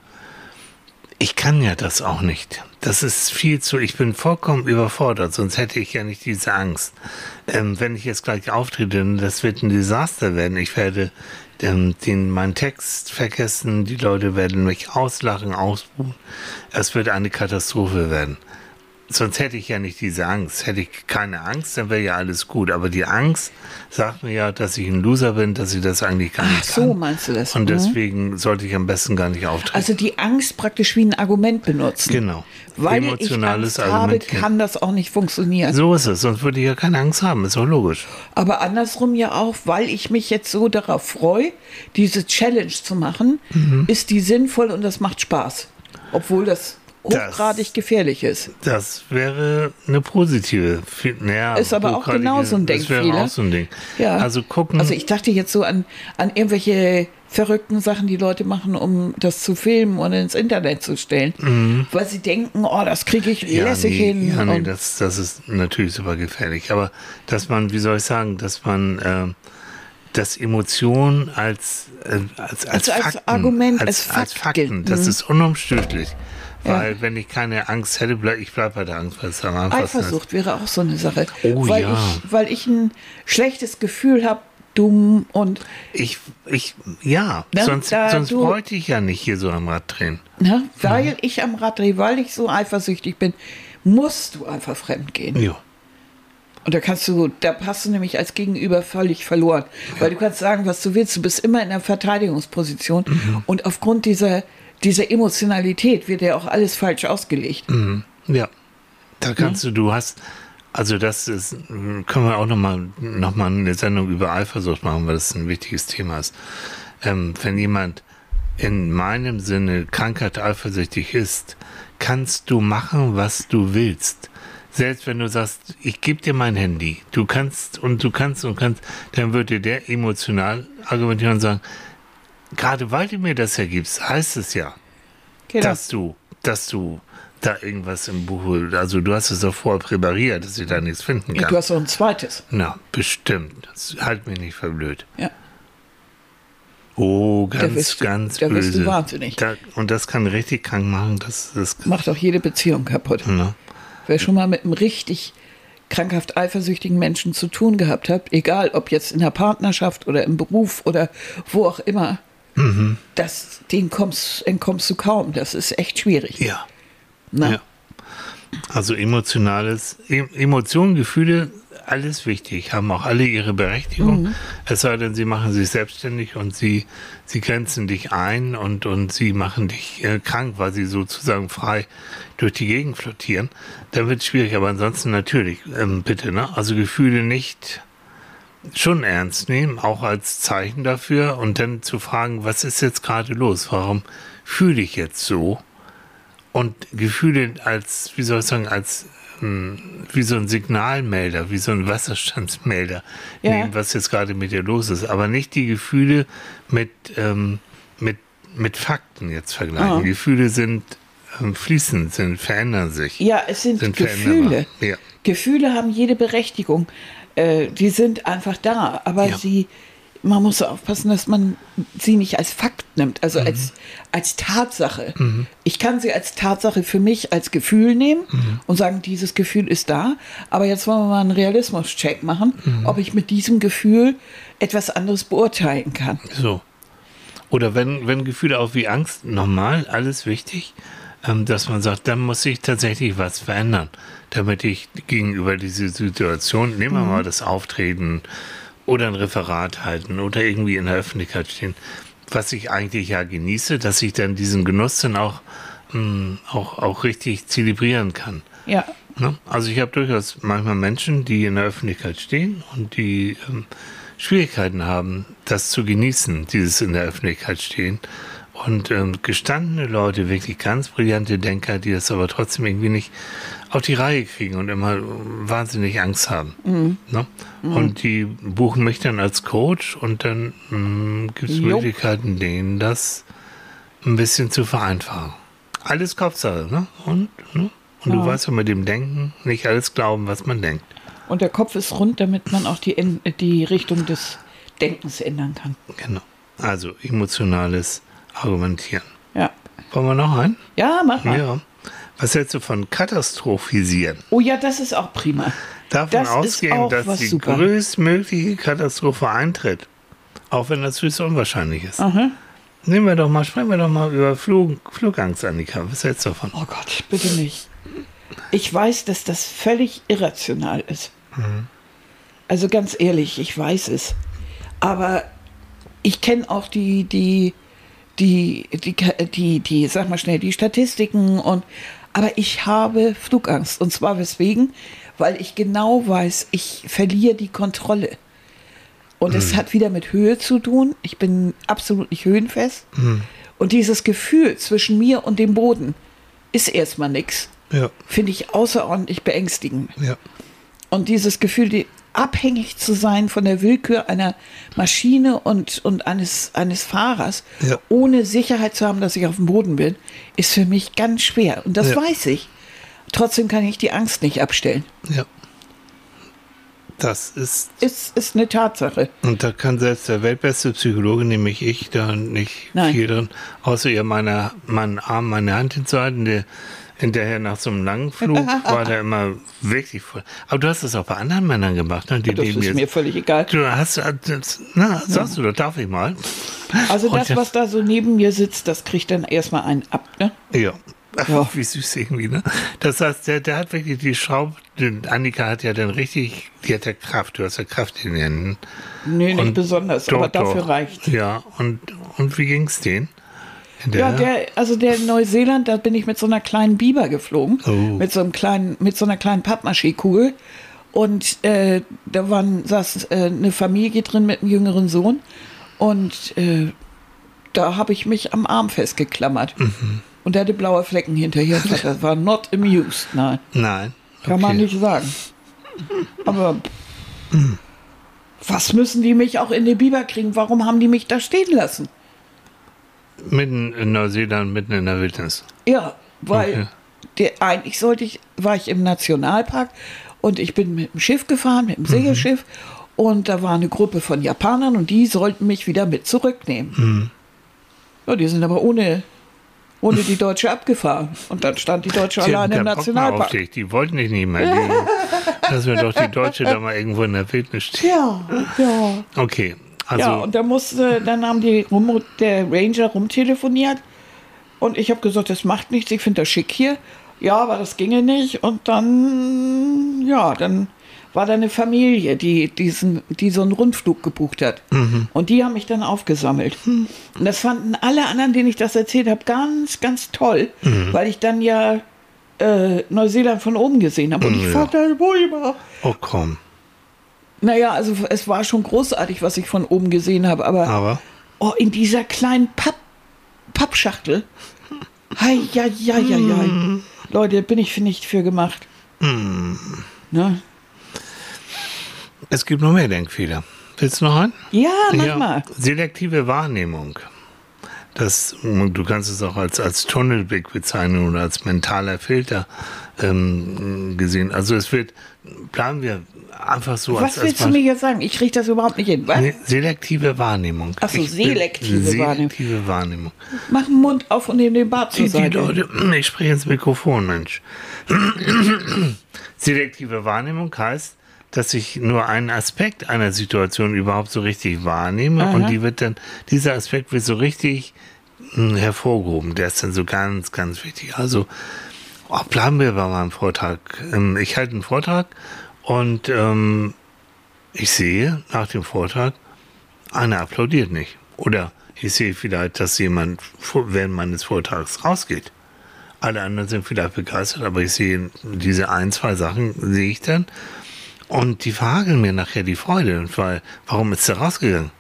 ich kann ja das auch nicht. Das ist viel zu, ich bin vollkommen überfordert, sonst hätte ich ja nicht diese Angst. Ähm, wenn ich jetzt gleich auftrete, das wird ein Desaster werden. Ich werde ähm, den, meinen Text vergessen, die Leute werden mich auslachen, ausbuhen. Es wird eine Katastrophe werden. Sonst hätte ich ja nicht diese Angst. Hätte ich keine Angst, dann wäre ja alles gut. Aber die Angst sagt mir ja, dass ich ein Loser bin, dass ich das eigentlich gar Ach nicht so, kann. meinst du das? Und Mhm. deswegen sollte ich am besten gar nicht auftreten. Also die Angst praktisch wie ein Argument benutzen. Genau. Weil ich Emotionales Angst habe, Argumentieren. kann das auch nicht funktionieren. so ist es, sonst würde ich ja keine Angst haben, ist doch logisch. Aber andersrum ja auch, weil ich mich jetzt so darauf freue, diese Challenge zu machen, Mhm. ist die sinnvoll und das macht Spaß. Obwohl das hochgradig gefährlich ist. Das wäre eine positive. Naja, Ist aber auch genau so ein Das wäre Denkfehler. auch so ein Ding. Ja. Also gucken. Also ich dachte jetzt so an, an irgendwelche verrückten Sachen, die Leute machen, um das zu filmen und ins Internet zu stellen. Weil sie denken, oh, das kriege ich Mhm. ja, lässig nee, hin. Ja, nee, das, das ist natürlich super gefährlich. Aber dass man, wie soll ich sagen, dass man ähm, das Emotion als, äh, als, als, Also als Fakten, Argument, als, als als Fakt Fakten, gilt. das Mhm. ist unumstößlich. Ja. Weil wenn ich keine Angst hätte, bleib, ich bleibe bei der Angst, weil es am einfachsten ist. Eifersucht wäre auch so eine Sache. Oh, weil, ja. ich, weil ich ein schlechtes Gefühl habe, dumm und Ich, ich, ja, Ne, sonst, sonst du- wollte ich ja nicht hier so am Rad drehen. ne, weil ich am Rad drehe, weil ich so eifersüchtig bin, musst du einfach fremd gehen. Ja. Und da kannst du, da hast du nämlich als Gegenüber völlig verloren. Weil du kannst sagen, was du willst, du bist immer in der Verteidigungsposition. Mhm. Und aufgrund dieser, dieser Emotionalität wird ja auch alles falsch ausgelegt. Mhm. Ja, da kannst du, du hast, also das ist, können wir auch nochmal noch mal eine Sendung über Eifersucht machen, weil das ein wichtiges Thema ist. Ähm, wenn jemand in meinem Sinne krankheit eifersüchtig ist, kannst du machen, was du willst. Selbst wenn du sagst, ich gebe dir mein Handy, du kannst und du kannst und kannst, dann würde der emotional argumentieren und sagen, gerade weil du mir das ja gibst, heißt es ja, Genau. dass du, dass du da irgendwas im Buch, also du hast es doch vorher präpariert, dass ich da nichts finden Ja, kann. du hast auch ein zweites. Na, bestimmt. Das halt mich nicht für blöd. Ja. Oh, ganz, du- ganz da wirst du böse. wahnsinnig. Da, und das kann richtig krank machen. Das, das, Macht auch jede Beziehung kaputt. ne? Wer schon mal mit einem richtig krankhaft eifersüchtigen Menschen zu tun gehabt hat, egal ob jetzt in der Partnerschaft oder im Beruf oder wo auch immer, Mhm. das, den kommst, entkommst du kaum. Das ist echt schwierig. Ja. Ja. Also emotionales, em Emotionen, Gefühle, alles wichtig, haben auch alle ihre Berechtigung. Mhm. Es sei denn, sie machen sich selbstständig und sie, sie grenzen dich ein und, und sie machen dich äh, krank, weil sie sozusagen frei durch die Gegend flottieren. Dann wird es schwierig, aber ansonsten natürlich, ähm, bitte, ne? Also Gefühle nicht schon ernst nehmen, auch als Zeichen dafür und dann zu fragen, was ist jetzt gerade los? Warum fühle ich jetzt so? Und Gefühle als, wie soll ich sagen, als ähm, wie so ein Signalmelder, wie so ein Wasserstandsmelder Ja. nehmen, was jetzt gerade mit dir los ist. Aber nicht die Gefühle mit, ähm, mit, mit Fakten jetzt vergleichen. Ah. Gefühle sind ähm, fließend, sind, verändern sich. Ja, es sind, Sind Gefühle. Ja. Gefühle haben jede Berechtigung. Äh, die sind einfach da, aber Ja. sie, man muss aufpassen, dass man sie nicht als Fakt nimmt, also Mhm. als, als Tatsache. Ich kann sie als Tatsache für mich als Gefühl nehmen Mhm. und sagen, dieses Gefühl ist da, aber jetzt wollen wir mal einen Realismus-Check machen, Mhm. ob ich mit diesem Gefühl etwas anderes beurteilen kann. So. Oder wenn, wenn Gefühle auch wie Angst, normal, alles wichtig, ähm, dass man sagt, dann muss sich tatsächlich was verändern, damit ich gegenüber dieser Situation, nehmen wir mal das Auftreten oder ein Referat halten oder irgendwie in der Öffentlichkeit stehen, was ich eigentlich ja genieße, dass ich dann diesen Genuss dann auch, mh, auch, auch richtig zelebrieren kann. Ja, Ne? Also ich habe durchaus manchmal Menschen, die in der Öffentlichkeit stehen und die ähm, Schwierigkeiten haben, das zu genießen, dieses in der Öffentlichkeit stehen Und ähm, gestandene Leute, wirklich ganz brillante Denker, die das aber trotzdem irgendwie nicht auf die Reihe kriegen und immer wahnsinnig Angst haben. Mhm. Ne? Und die buchen mich dann als Coach und dann gibt es. Möglichkeiten, denen das ein bisschen zu vereinfachen. Alles Kopfsache, ne? Und, ne? und du Ja. weißt ja mit dem Denken nicht alles glauben, was man denkt. Und der Kopf ist rund, damit man auch die, die Richtung des Denkens ändern kann. Genau. Also emotionales Argumentieren. Ja. Wollen wir noch einen? Ja, mach mal. Ja. Was hältst du von katastrophisieren? Oh ja, das ist auch prima. Davon Das ausgehen, dass die super. größtmögliche Katastrophe eintritt. Auch wenn das höchst unwahrscheinlich ist. Aha. Nehmen wir doch mal, sprechen wir doch mal über Flug, Flugangst, Annika. Was hältst du davon? Oh Gott, bitte nicht. Ich weiß, dass das völlig irrational ist. Also ganz ehrlich, ich weiß es. Aber ich kenne auch die, die, die, die, die, die, sag mal schnell, die Statistiken und, aber ich habe Flugangst. Und zwar weswegen? Weil ich genau weiß, ich verliere die Kontrolle. Und es hat wieder mit Höhe zu tun. Ich bin absolut nicht höhenfest. Und dieses Gefühl zwischen mir und dem Boden ist erstmal nichts. Ja, Finde ich außerordentlich beängstigend. ja. Und dieses Gefühl, die abhängig zu sein von der Willkür einer Maschine und, und eines, eines Fahrers, Ja. ohne Sicherheit zu haben, dass ich auf dem Boden bin, ist für mich ganz schwer. Und das Ja. weiß ich. Trotzdem kann ich die Angst nicht abstellen. ja. Das ist, Ist, ist eine Tatsache. und da kann selbst der weltbeste Psychologe, nämlich ich, da nicht Nein. viel drin, außer ihr meine, meinen Arm, meine Hand hinzuhalten, der hinterher nach so einem langen Flug war da immer wirklich voll. Aber du hast das auch bei anderen Männern gemacht, ne? Die Das ist jetzt. mir völlig egal. Du hast, das, na, sagst du, das darf ich mal. Also Und das, was da so neben mir sitzt, das kriegt dann erstmal einen ab. Ne? Ja. Ja. Wie süß irgendwie, ne? Das heißt, der, der hat wirklich die Schraube, Annika hat ja dann richtig, die hat ja Kraft, du hast ja Kraft in den Händen. Nee, nicht Und besonders, doch, aber dafür doch. reicht. Ja, und, und wie ging's denen? Ja, Hinterher? der, also der in Neuseeland, da bin ich mit so einer kleinen Biber geflogen, Oh. mit so einem kleinen, mit so einer kleinen Pappmaché-Kugel. Und äh, da waren, saß äh, eine Familie drin mit einem jüngeren Sohn. Und äh, da habe ich mich am Arm festgeklammert. Mhm. Und der hatte blaue Flecken hinterher. Das war not amused, nein. Nein. Kann man Okay. nicht sagen. Aber was müssen die mich auch in den Biber kriegen? Warum haben die mich da stehen lassen? Mitten in Neuseeland, mitten in der Wildnis. Ja, weil Okay. der, eigentlich sollte ich, war ich im Nationalpark und ich bin mit dem Schiff gefahren, mit dem Segelschiff und da war eine Gruppe von Japanern und die sollten mich wieder mit zurücknehmen. Ja, die sind aber ohne, ohne die Deutsche abgefahren und dann stand die Deutsche alleine hatten im mehr auf Nationalpark. dich. Die wollten dich nicht mehr. Die, dass wir doch die Deutsche da mal irgendwo in der Wildnis stehen. Ja, ja. Okay. Also, ja, und da musste, dann haben die rum, der Ranger rumtelefoniert und ich habe gesagt, das macht nichts, ich finde das schick hier. Ja, aber das ginge nicht. Und dann, ja, dann war da eine Familie, die, diesen, die so einen Rundflug gebucht hat. Und die haben mich dann aufgesammelt. Und das fanden alle anderen, denen ich das erzählt habe, ganz, ganz toll, weil ich dann ja äh, Neuseeland von oben gesehen habe. Und ich Ja. fand das furchtbar. oh komm. Naja, also es war schon großartig, was ich von oben gesehen habe, aber Aber, oh, in dieser kleinen Papp Pappschachtel. Hei, ja, ja, ja, ja. Leute, bin ich für nicht für gemacht. Ne? es gibt noch mehr Denkfehler. Willst du noch einen? Ja, mach mal. Selektive Wahrnehmung. Das, du kannst es auch als, als Tunnelblick bezeichnen oder als mentaler Filter ähm, gesehen. Also es wird, planen wir einfach so Was als, als willst du mir jetzt sagen? Ich kriege das überhaupt nicht hin. Nee, selektive Wahrnehmung. Ach so, Ich bin- selektive Wahrnehmung. Selektive Wahrnehmung. Mach den Mund auf und nimm den Bart zur Die, die Seite. Leute, ich spreche ins Mikrofon, Mensch. Selektive Wahrnehmung heißt, dass ich nur einen Aspekt einer Situation überhaupt so richtig wahrnehme und die wird dann, dieser Aspekt wird so richtig mh, hervorgehoben. Der ist dann so ganz, ganz wichtig. Also, oh, bleiben wir bei meinem Vortrag. Ähm, Ich halte einen Vortrag und ähm, ich sehe nach dem Vortrag, einer applaudiert nicht. Oder ich sehe vielleicht, dass jemand während meines Vortrags rausgeht. Alle anderen sind vielleicht begeistert, aber ich sehe diese ein, zwei Sachen sehe ich dann. Und die verhageln mir nachher die Freude, weil, warum ist der rausgegangen?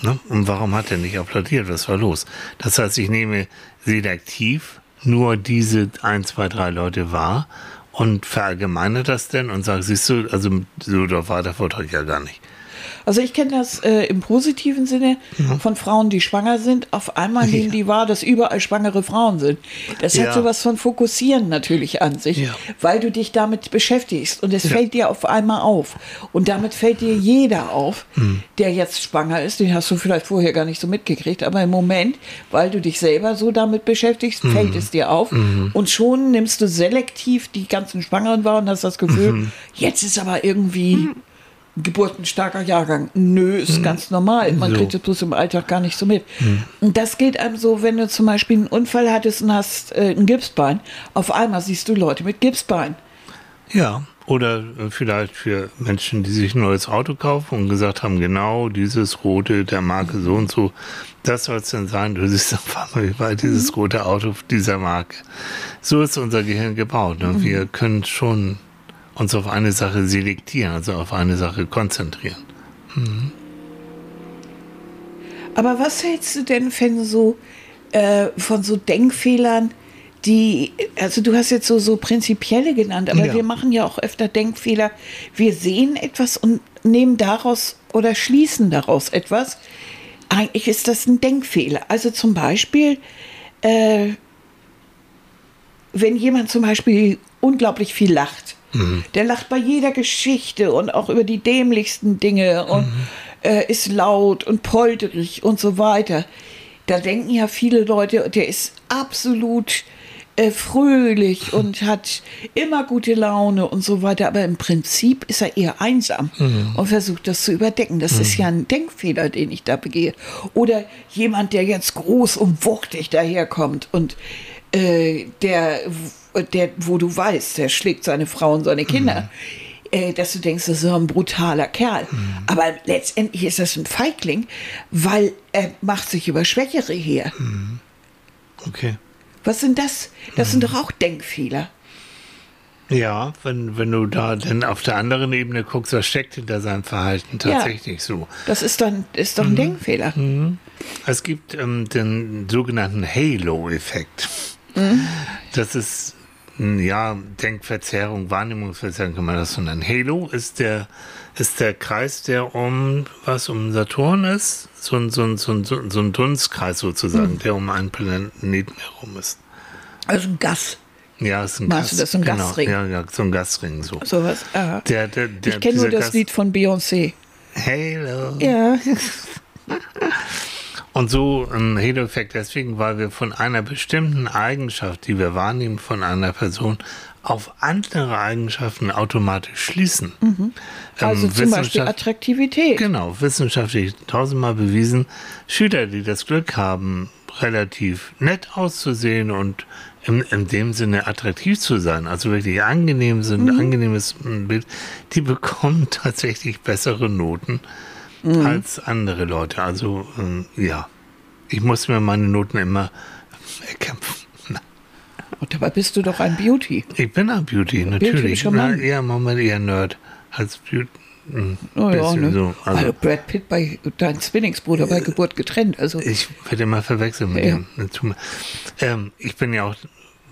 Ne? Und warum hat er nicht applaudiert? Was war los? Das heißt, ich nehme selektiv nur diese ein, zwei, drei Leute wahr und verallgemeine das denn und sage, siehst du, also so war der Vortrag ja gar nicht. Also ich kenne das äh, im positiven Sinne mhm. von Frauen, die schwanger sind. Auf einmal nehmen ja. die wahr, dass überall schwangere Frauen sind. Das ja. hat sowas von Fokussieren natürlich an sich, ja. weil du dich damit beschäftigst und es fällt dir auf einmal auf. Und damit fällt dir jeder auf, mhm. der jetzt schwanger ist. Den hast du vielleicht vorher gar nicht so mitgekriegt, aber im Moment, weil du dich selber so damit beschäftigst, mhm. fällt es dir auf. Mhm. Und schon nimmst du selektiv die ganzen Schwangeren wahr und hast das Gefühl, mhm. jetzt ist aber irgendwie mhm geburtenstarker Jahrgang. Nö, ist mhm. ganz normal. Man so. kriegt es bloß im Alltag gar nicht so mit. Mhm. Und das geht einem so, wenn du zum Beispiel einen Unfall hattest und hast äh, ein Gipsbein. Auf einmal siehst du Leute mit Gipsbein. Ja, oder äh, vielleicht für Menschen, die sich ein neues Auto kaufen und gesagt haben, genau dieses rote der Marke so und so, das soll es denn sein. Du siehst auf einmal dieses mhm. rote Auto dieser Marke. So ist unser Gehirn gebaut. Ne? Wir können schon uns auf eine Sache selektieren, also auf eine Sache konzentrieren. Mhm. Aber was hältst du denn von so, äh, von so Denkfehlern, die, also du hast jetzt so, so prinzipielle genannt, aber ja. wir machen ja auch öfter Denkfehler. Wir sehen etwas und nehmen daraus oder schließen daraus etwas. Eigentlich ist das ein Denkfehler. Also zum Beispiel, äh, wenn jemand zum Beispiel unglaublich viel lacht, Mhm. Der lacht bei jeder Geschichte und auch über die dämlichsten Dinge und mhm. äh, ist laut und polterig und so weiter. Da denken ja viele Leute, der ist absolut äh, fröhlich und hat immer gute Laune und so weiter. Aber im Prinzip ist er eher einsam mhm. und versucht das zu überdecken. Das ist mhm. ja ein Denkfehler, den ich da begehe. Oder jemand, der jetzt groß und wuchtig daherkommt und äh, der der, wo du weißt, der schlägt seine Frau und seine Kinder. Mhm. Äh, dass du denkst, das ist ein brutaler Kerl. Mhm. Aber letztendlich ist das ein Feigling, weil er macht sich über Schwächere her. Mhm. Okay. Was sind das? Das sind mhm. doch auch Denkfehler. Ja, wenn, wenn du da dann auf der anderen Ebene guckst, was steckt hinter seinem Verhalten tatsächlich ja, so. Das ist dann ist doch ein mhm. Denkfehler. Mhm. Es gibt ähm, den sogenannten Halo-Effekt. Mhm. Das ist ja, Denkverzerrung, Wahrnehmungsverzerrung kann man das so nennen. Halo ist der, ist der Kreis, der um, was, um Saturn ist? So ein, so ein, so ein, so ein Dunstkreis sozusagen, mhm. der um einen Planeten herum ist. Also ein Gas. Ja, ist ein Meinst Gas. du das, so ein genau, Gasring? Ja, ja, so ein Gasring, so. So was, aha. Der, der, der, ich kenne nur das Gas Lied von Beyoncé. Halo. Ja. Und so ein Halo-Effekt deswegen, weil wir von einer bestimmten Eigenschaft, die wir wahrnehmen von einer Person, auf andere Eigenschaften automatisch schließen. Mhm. Ähm, also ähm, zum Beispiel Attraktivität. Genau, wissenschaftlich tausendmal bewiesen. Schüler, die das Glück haben, relativ nett auszusehen und in, in dem Sinne attraktiv zu sein, also wirklich angenehm sind, mhm. angenehmes Bild, die bekommen tatsächlich bessere Noten mhm. als andere Leute. Also ähm, ja, ich muss mir meine Noten immer erkämpfen. Und dabei bist du doch ein Beauty. Ich bin ein Beauty, natürlich. Na, eher Moment eher Nerd als Beauty. Hm, oh ja, ne? so. also, also, Brad Pitt bei dein Zwillingsbruder bei Geburt getrennt. Also ich werde immer verwechseln mit ja. ihm. Ähm, ich bin ja auch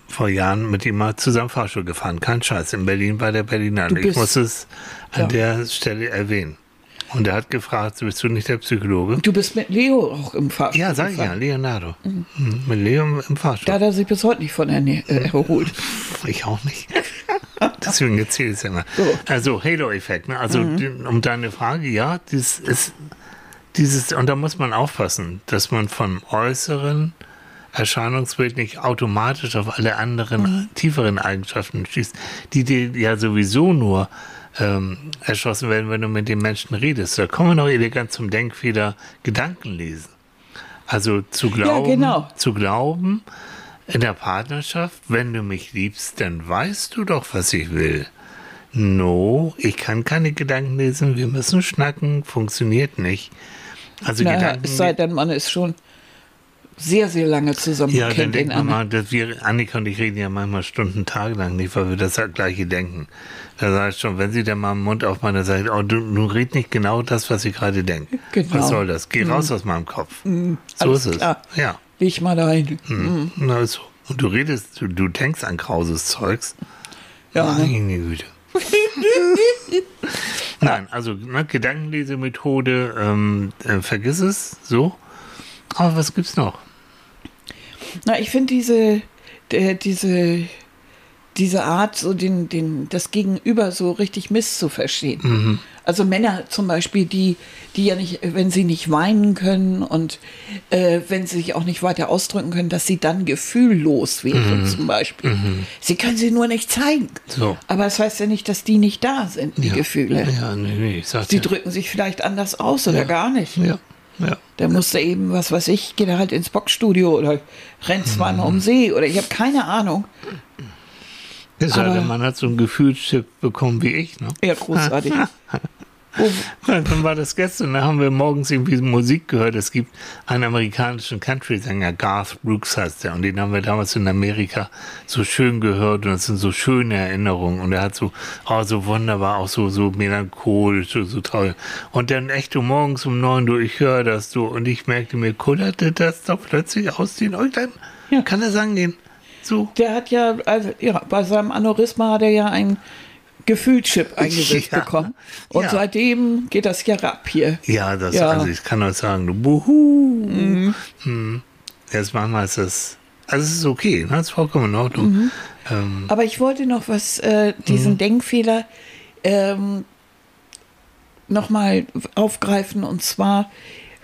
vor Jahren mit ihm mal zusammen Fahrstuhl gefahren. Kein Scheiß. In Berlin bei der Berlinale. Ich muss es an ja. der Stelle erwähnen. Und er hat gefragt, bist du nicht der Psychologe? Du bist mit Leo auch im Fahrstuhl. Ja, sag ich ja, Leonardo. Mhm. mhm. Mit Leo im Fahrstuhl. Da hat er sich bis heute nicht von äh, erholt. ich auch nicht. Deswegen erzähle ich es immer. So. Also Halo-Effekt. Ne? Also mhm. um deine Frage, ja, das ist dieses, und da muss man aufpassen, dass man vom äußeren Erscheinungsbild nicht automatisch auf alle anderen mhm. tieferen Eigenschaften schließt, die dir ja sowieso nur ähm, erschossen werden, wenn du mit den Menschen redest. Da kommen wir noch elegant zum Denkfehler Gedanken lesen. Also zu glauben, ja, genau. zu glauben, in der Partnerschaft, wenn du mich liebst, dann weißt du doch, was ich will. No, ich kann keine Gedanken lesen, wir müssen schnacken, funktioniert nicht. Also naja, Gedanken. Es sei denn, man ist schon sehr, sehr lange zusammen. Ja, dann kennt denkt ihn man mal, dass wir, Annika und ich reden ja manchmal Stunden, tagelang nicht, weil wir das ja gleiche denken. Da sage ich schon, wenn sie dann mal den Mund aufmacht, dann ich, oh, du, du red nicht genau das, was ich gerade denke. Genau. Was soll das? Geh raus aus meinem Kopf. so alles ist es. klar. Ja. Leg mal da hin. Mhm. Na, so. Und du redest, du, du denkst an krauses Zeugs. Ja, ne? Meine Güte. Nein, also ne, Gedankenlesemethode, ähm, äh, vergiss es, so. Aber was gibt's noch? Na, ich finde diese, diese, diese Art, so den, den, das Gegenüber so richtig misszuverstehen. Mhm. Also Männer zum Beispiel, die, die ja nicht, wenn sie nicht weinen können und äh, wenn sie sich auch nicht weiter ausdrücken können, dass sie dann gefühllos wären zum Beispiel. Sie können sie nur nicht zeigen. Mhm. So. Aber das heißt ja nicht, dass die nicht da sind, die Ja. Gefühle. Ja, nee, nee, Sie ja. drücken sich vielleicht anders aus oder Ja. gar nicht. Ja, ja. Der musste eben, was weiß ich, geht er halt ins Boxstudio oder rennt zweimal um See oder ich habe keine Ahnung. Ja, Aber- der Mann hat so ein Gefühlsstück bekommen wie ich, ne? Ja, großartig. Dann war das gestern, da haben wir morgens irgendwie Musik gehört. Es gibt einen amerikanischen Country-Sänger, Garth Brooks heißt der, und den haben wir damals in Amerika so schön gehört und das sind so schöne Erinnerungen und er hat so, oh, so wunderbar, auch so, so melancholisch, so, so traurig. Und dann echt du morgens um neun, du, ich höre das so und ich merkte mir, kullerte das doch plötzlich aus den Äuglein. Ja. Kann er angehen? So. der hat ja, also, ja, bei seinem Aneurysma hat er ja einen Gefühlschip eingesetzt Ja. bekommen. Und Ja. seitdem geht das ja ab hier. Ja, das, Ja. also ich kann euch sagen, du, buhu. Mhm. Jetzt manchmal ist das, also es ist okay, ne? ist vollkommen in Ordnung. Ähm, Aber ich wollte noch was, äh, diesen Mhm. Denkfehler ähm, nochmal aufgreifen. Und zwar,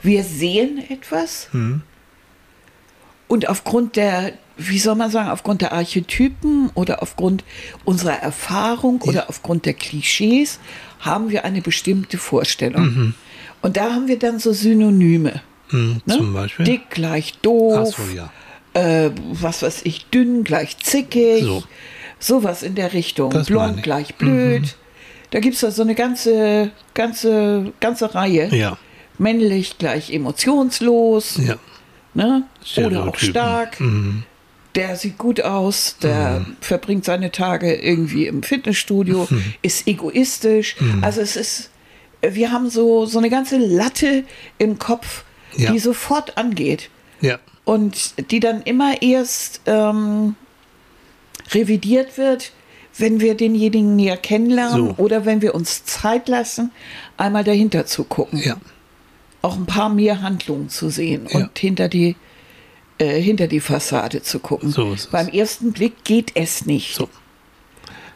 wir sehen etwas Mhm. Und aufgrund der, wie soll man sagen, aufgrund der Archetypen oder aufgrund unserer Erfahrung oder aufgrund der Klischees haben wir eine bestimmte Vorstellung. Mhm. Und da haben wir dann so Synonyme. hm, Ne? Zum Beispiel. Dick gleich doof. Ach so, ja. äh, was weiß ich, dünn gleich zickig, So. sowas in der Richtung. Das Blond ich. gleich blöd. Da gibt es so eine ganze, ganze, ganze Reihe. Ja, Männlich gleich emotionslos, ja. Ne? oder auch stark. Mhm. Der sieht gut aus, der verbringt seine Tage irgendwie im Fitnessstudio, Mhm. ist egoistisch. Also es ist, wir haben so, so eine ganze Latte im Kopf, Ja. die sofort angeht Ja, und die dann immer erst ähm, revidiert wird, wenn wir denjenigen näher kennenlernen So. oder wenn wir uns Zeit lassen, einmal dahinter zu gucken. ja. Auch ein paar mehr Handlungen zu sehen Ja. und hinter die, äh, hinter die Fassade zu gucken. So. Beim ersten Blick geht es nicht. So.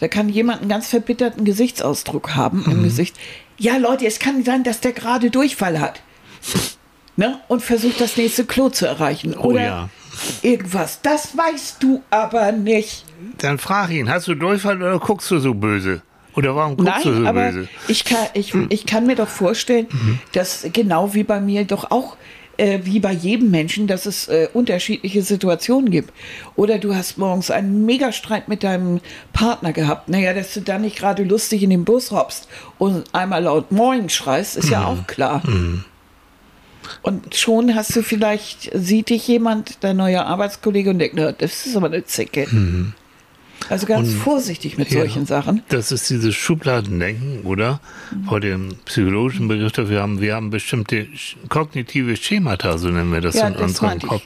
Da kann jemand einen ganz verbitterten Gesichtsausdruck haben Mhm. im Gesicht. Ja, Leute, es kann sein, dass der gerade Durchfall hat. Ne? Und versucht, das nächste Klo zu erreichen. Oh Oder ja. irgendwas. Das weißt du aber nicht. Dann frag ihn, hast du Durchfall oder guckst du so böse? Oder warum guckst du Nein, so aber böse? Ich kann, ich, ich kann mir doch vorstellen, Mhm. dass genau wie bei mir doch auch, äh, wie bei jedem Menschen, dass es äh, unterschiedliche Situationen gibt. Oder du hast morgens einen Megastreit mit deinem Partner gehabt. Naja, dass du dann nicht gerade lustig in den Bus hoppst und einmal laut Moin schreist, ist ja Mhm. auch klar. Und schon hast du vielleicht, sieht dich jemand, dein neuer Arbeitskollege, und denkt, na, das ist aber eine Zicke. Also ganz vorsichtig mit. Ja. solchen Sachen. Das ist dieses Schubladendenken, oder? Vor dem psychologischen Begriff dafür haben wir haben bestimmte kognitive Schemata, so nennen wir das Ja, in das unserem. Kopf.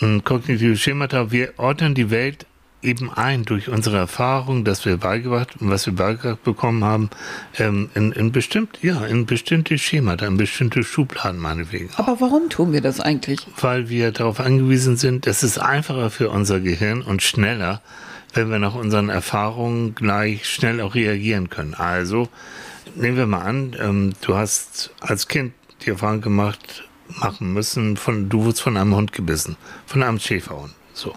Und kognitive Schemata, wir ordnen die Welt eben ein durch unsere Erfahrung, dass wir beigebracht, was wir beigebracht bekommen haben, ähm, in, in bestimmt, ja, in bestimmte Schemata, in bestimmte Schubladen meinetwegen. Aber warum tun wir das eigentlich? weil wir darauf angewiesen sind, es ist einfacher für unser Gehirn und schneller, wenn wir nach unseren Erfahrungen gleich schnell auch reagieren können. Also nehmen wir mal an, ähm, du hast als Kind die Erfahrung gemacht, machen müssen, von, du wurdest von einem Hund gebissen, von einem Schäferhund. So.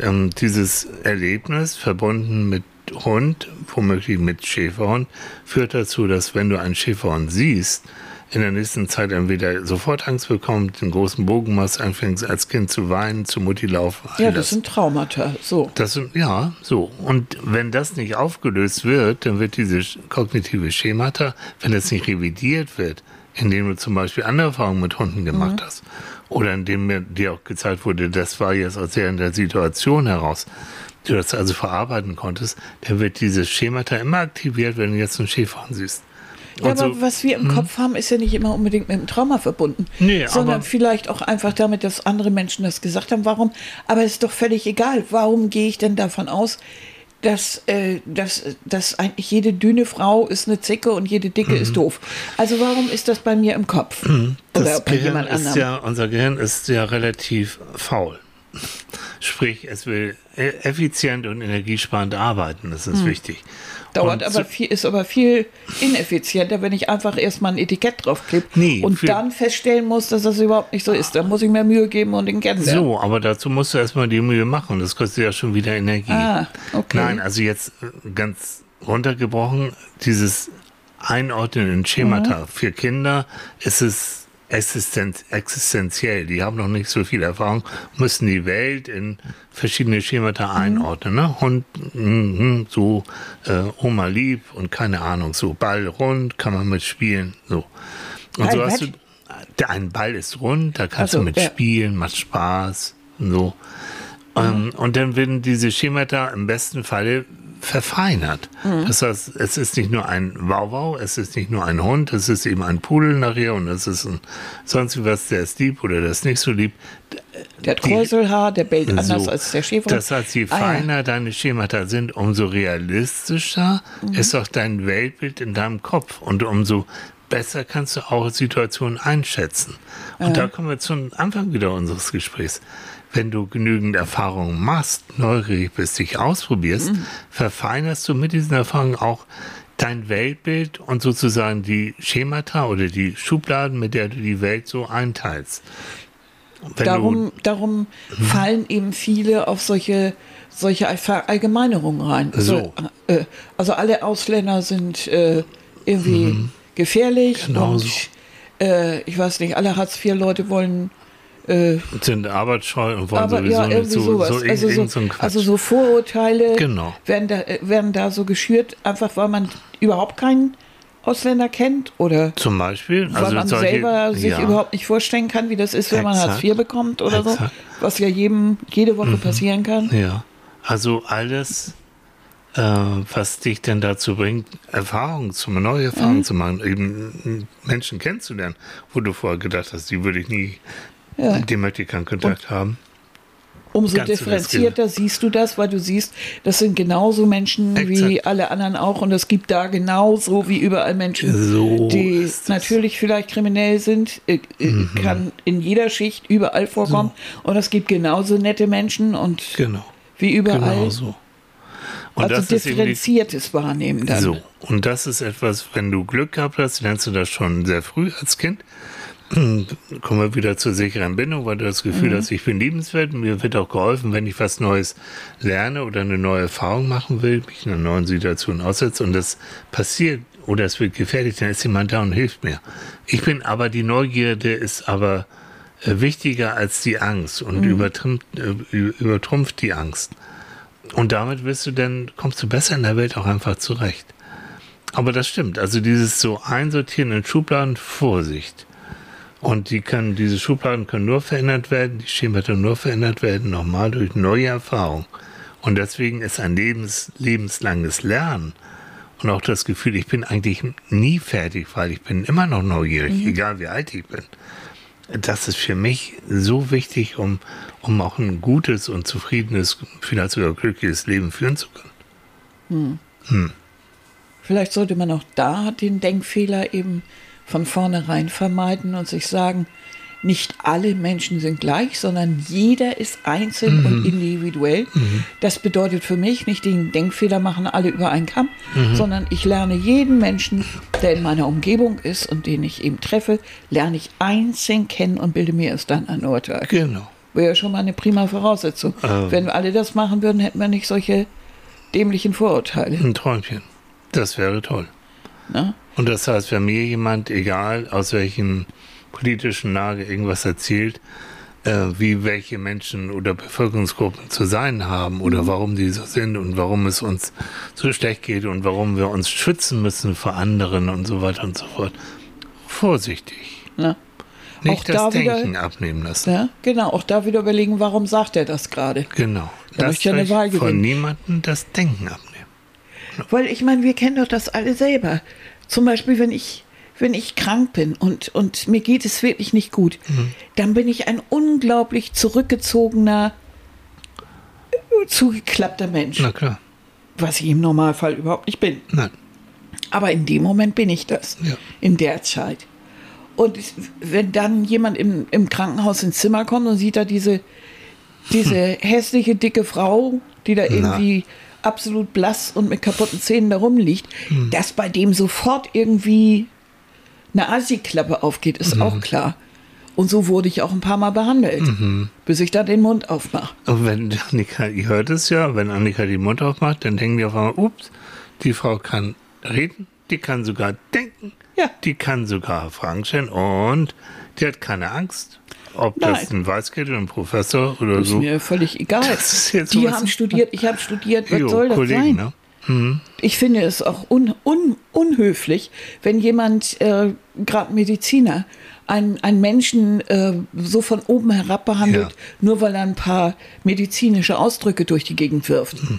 Ähm, dieses Erlebnis verbunden mit Hund, womöglich mit Schäferhund, führt dazu, dass wenn du einen Schäferhund siehst, in der nächsten Zeit entweder sofort Angst bekommt, den großen Bogen machst, anfängst als Kind zu weinen, zu Mutti laufen. all Ja, das sind Traumata. So. das sind, ja, so. Und wenn das nicht aufgelöst wird, dann wird diese kognitive Schemata, wenn das nicht revidiert wird, indem du zum Beispiel andere Erfahrungen mit Hunden gemacht hast, oder in dem mir dir auch gezeigt wurde, das war jetzt aus der Situation heraus, du das also verarbeiten konntest, dann wird dieses Schemata immer aktiviert, wenn du jetzt einen Schäferhund siehst. Ja, Und aber was wir im Kopf haben, ist ja nicht immer unbedingt mit dem Trauma verbunden, Nee, sondern aber- vielleicht auch einfach damit, dass andere Menschen das gesagt haben. Warum? Aber es ist doch völlig egal. Warum gehe ich denn davon aus, dass, äh, dass, dass eigentlich jede dünne Frau ist eine Zicke und jede dicke ist doof? Also warum ist das bei mir im Kopf? Oder Mhm. das bei Gehirn jemand ist anderem? ja, unser Gehirn ist ja relativ faul. Sprich, es will e- effizient und energiesparend arbeiten, das ist wichtig. Dauert aber viel, ist aber viel ineffizienter, wenn ich einfach erstmal ein Etikett draufklebe Nee, und dann feststellen muss, dass das überhaupt nicht so ist. Da muss ich mir Mühe geben und den kennenlernen. So, aber dazu musst du erstmal die Mühe machen. Das kostet ja schon wieder Energie. Ah, okay. Nein, also jetzt äh, ganz runtergebrochen, dieses Einordnen in Schemata Mhm. für Kinder ist es existenz existenziell. Die haben noch nicht so viel Erfahrung, müssen die Welt in verschiedene Schemata Mhm. einordnen. Ne? Hund, mhm, so äh, Oma lieb und keine Ahnung, so Ball rund, kann man mitspielen. So. Und Ball so hast du, ein Ball ist rund, da kannst Ach so, du mit ja. spielen, macht Spaß. So. Ähm, und dann werden diese Schemata im besten Falle verfeinert. Mhm. Das heißt, es ist nicht nur ein Wauwau, es ist nicht nur ein Hund, es ist eben ein Pudel nachher und es ist ein sonst was, der ist lieb oder der ist nicht so lieb. Der hat Kräuselhaar, der bellt anders So. als der Schäfer. Das heißt, je Ah, ja. feiner deine Schemata sind, umso realistischer Mhm. ist auch dein Weltbild in deinem Kopf und umso besser kannst du auch Situationen einschätzen. Und da kommen wir zum Anfang wieder unseres Gesprächs. Wenn du genügend Erfahrungen machst, neugierig bist, dich ausprobierst, Mhm. verfeinerst du mit diesen Erfahrungen auch dein Weltbild und sozusagen die Schemata oder die Schubladen, mit der du die Welt so einteilst. Wenn darum darum Mhm. fallen eben viele auf solche, solche Verallgemeinerungen rein. So. Also, äh, also alle Ausländer sind äh, irgendwie gefährlich Mhm. Genau und so. äh, ich weiß nicht, alle Hartz-IV-Leute wollen sind arbeitsscheu und wollen aber sowieso ja, nicht so, sowas. so, also, so, so also so Vorurteile Genau. werden, da, äh, werden da so geschürt, einfach weil man überhaupt keinen Ausländer kennt oder Zum Beispiel, weil also man solche, selber sich ja, überhaupt nicht vorstellen kann, wie das ist, wenn man Exakt. Hartz IV bekommt oder so, Exakt. was ja jedem jede Woche passieren kann. Ja, also alles, äh, was dich denn dazu bringt, Erfahrungen zu neue Mhm. Erfahrungen zu machen, eben Menschen kennenzulernen, wo du vorher gedacht hast, die würde ich nie, Ja. mit dem möchte ich keinen Kontakt haben. Umso Ganz differenzierter siehst du das, weil du siehst, das sind genauso Menschen wie Exakt. alle anderen auch und es gibt da genauso wie überall Menschen, So die natürlich vielleicht kriminell sind, äh, äh, Mhm. kann in jeder Schicht überall vorkommen und es gibt genauso nette Menschen und Genau, wie überall. genau so. Und also differenziertes Wahrnehmen dann. So, und das ist etwas, wenn du Glück gehabt hast, lernst du das schon sehr früh als Kind. Kommen wir wieder zur sicheren Bindung, weil du das Gefühl hast, ich bin liebenswert. Mir wird auch geholfen, wenn ich was Neues lerne oder eine neue Erfahrung machen will, mich in einer neuen Situation aussetze und das passiert oder es wird gefährlich, dann ist jemand da und hilft mir. Ich bin aber, die Neugierde ist aber äh, wichtiger als die Angst und übertrumpft, äh, übertrumpft die Angst. Und damit wirst du dann, kommst du besser in der Welt auch einfach zurecht. Aber das stimmt. Also dieses so Einsortieren in Schubladen, Vorsicht. Und die können, diese Schubladen können nur verändert werden, die Schemata nur verändert werden, nochmal durch neue Erfahrung. Und deswegen ist ein lebens, lebenslanges Lernen und auch das Gefühl, ich bin eigentlich nie fertig, weil ich bin immer noch neugierig, egal wie alt ich bin. Das ist für mich so wichtig, um, um auch ein gutes und zufriedenes, vielleicht sogar glückliches Leben führen zu können. Vielleicht sollte man auch da den Denkfehler eben von vornherein vermeiden und sich sagen, nicht alle Menschen sind gleich, sondern jeder ist einzeln und individuell. Das bedeutet für mich nicht den Denkfehler machen alle über einen Kamm, sondern ich lerne jeden Menschen, der in meiner Umgebung ist und den ich eben treffe, lerne ich einzeln kennen und bilde mir erst dann ein Urteil. Genau. Wäre ja schon mal eine prima Voraussetzung. Ähm. Wenn wir alle das machen würden, hätten wir nicht solche dämlichen Vorurteile. Ein Träumchen. Das wäre toll. Ne? Und das heißt, wenn mir jemand, egal aus welchem politischen Lage irgendwas erzählt, äh, wie welche Menschen oder Bevölkerungsgruppen zu sein haben oder warum die so sind und warum es uns so schlecht geht und warum wir uns schützen müssen vor anderen und so weiter und so fort. Vorsichtig. Ne? Nicht auch das da Denken wieder, abnehmen lassen. ja, genau, auch da wieder überlegen, warum sagt er das gerade? Genau. Da Lasst möchte ja eine Wahl von gewinnen. niemandem das Denken abnehmen. Weil ich meine, wir kennen doch das alle selber. Zum Beispiel, wenn ich, wenn ich krank bin und, und mir geht es wirklich nicht gut, Mhm. dann bin ich ein unglaublich zurückgezogener, zugeklappter Mensch. Na klar. Was ich im Normalfall überhaupt nicht bin. Nein. Aber in dem Moment bin ich das. Ja. In der Zeit. Und wenn dann jemand im, im Krankenhaus ins Zimmer kommt und sieht da diese, diese hässliche, dicke Frau, die da irgendwie absolut blass und mit kaputten Zähnen da rumliegt, dass bei dem sofort irgendwie eine Assi-Klappe aufgeht, ist auch klar. Und so wurde ich auch ein paar Mal behandelt, bis ich da den Mund aufmache. Und wenn Annika, ihr hört es ja, wenn Annika den Mund aufmacht, dann denken die auf einmal, ups, die Frau kann reden, die kann sogar denken, Ja. die kann sogar Fragen stellen und die hat keine Angst. Ob das Nein. ein Weißkittel, ein Professor oder Ist so. mir völlig egal. Das ist Die haben studiert, ich habe studiert, was Jo, soll das Kollegen, sein? ne? Ich finde es auch un, un, unhöflich, wenn jemand, äh, gerade Mediziner, einen, einen Menschen äh, so von oben herab behandelt, Ja. nur weil er ein paar medizinische Ausdrücke durch die Gegend wirft. Mhm.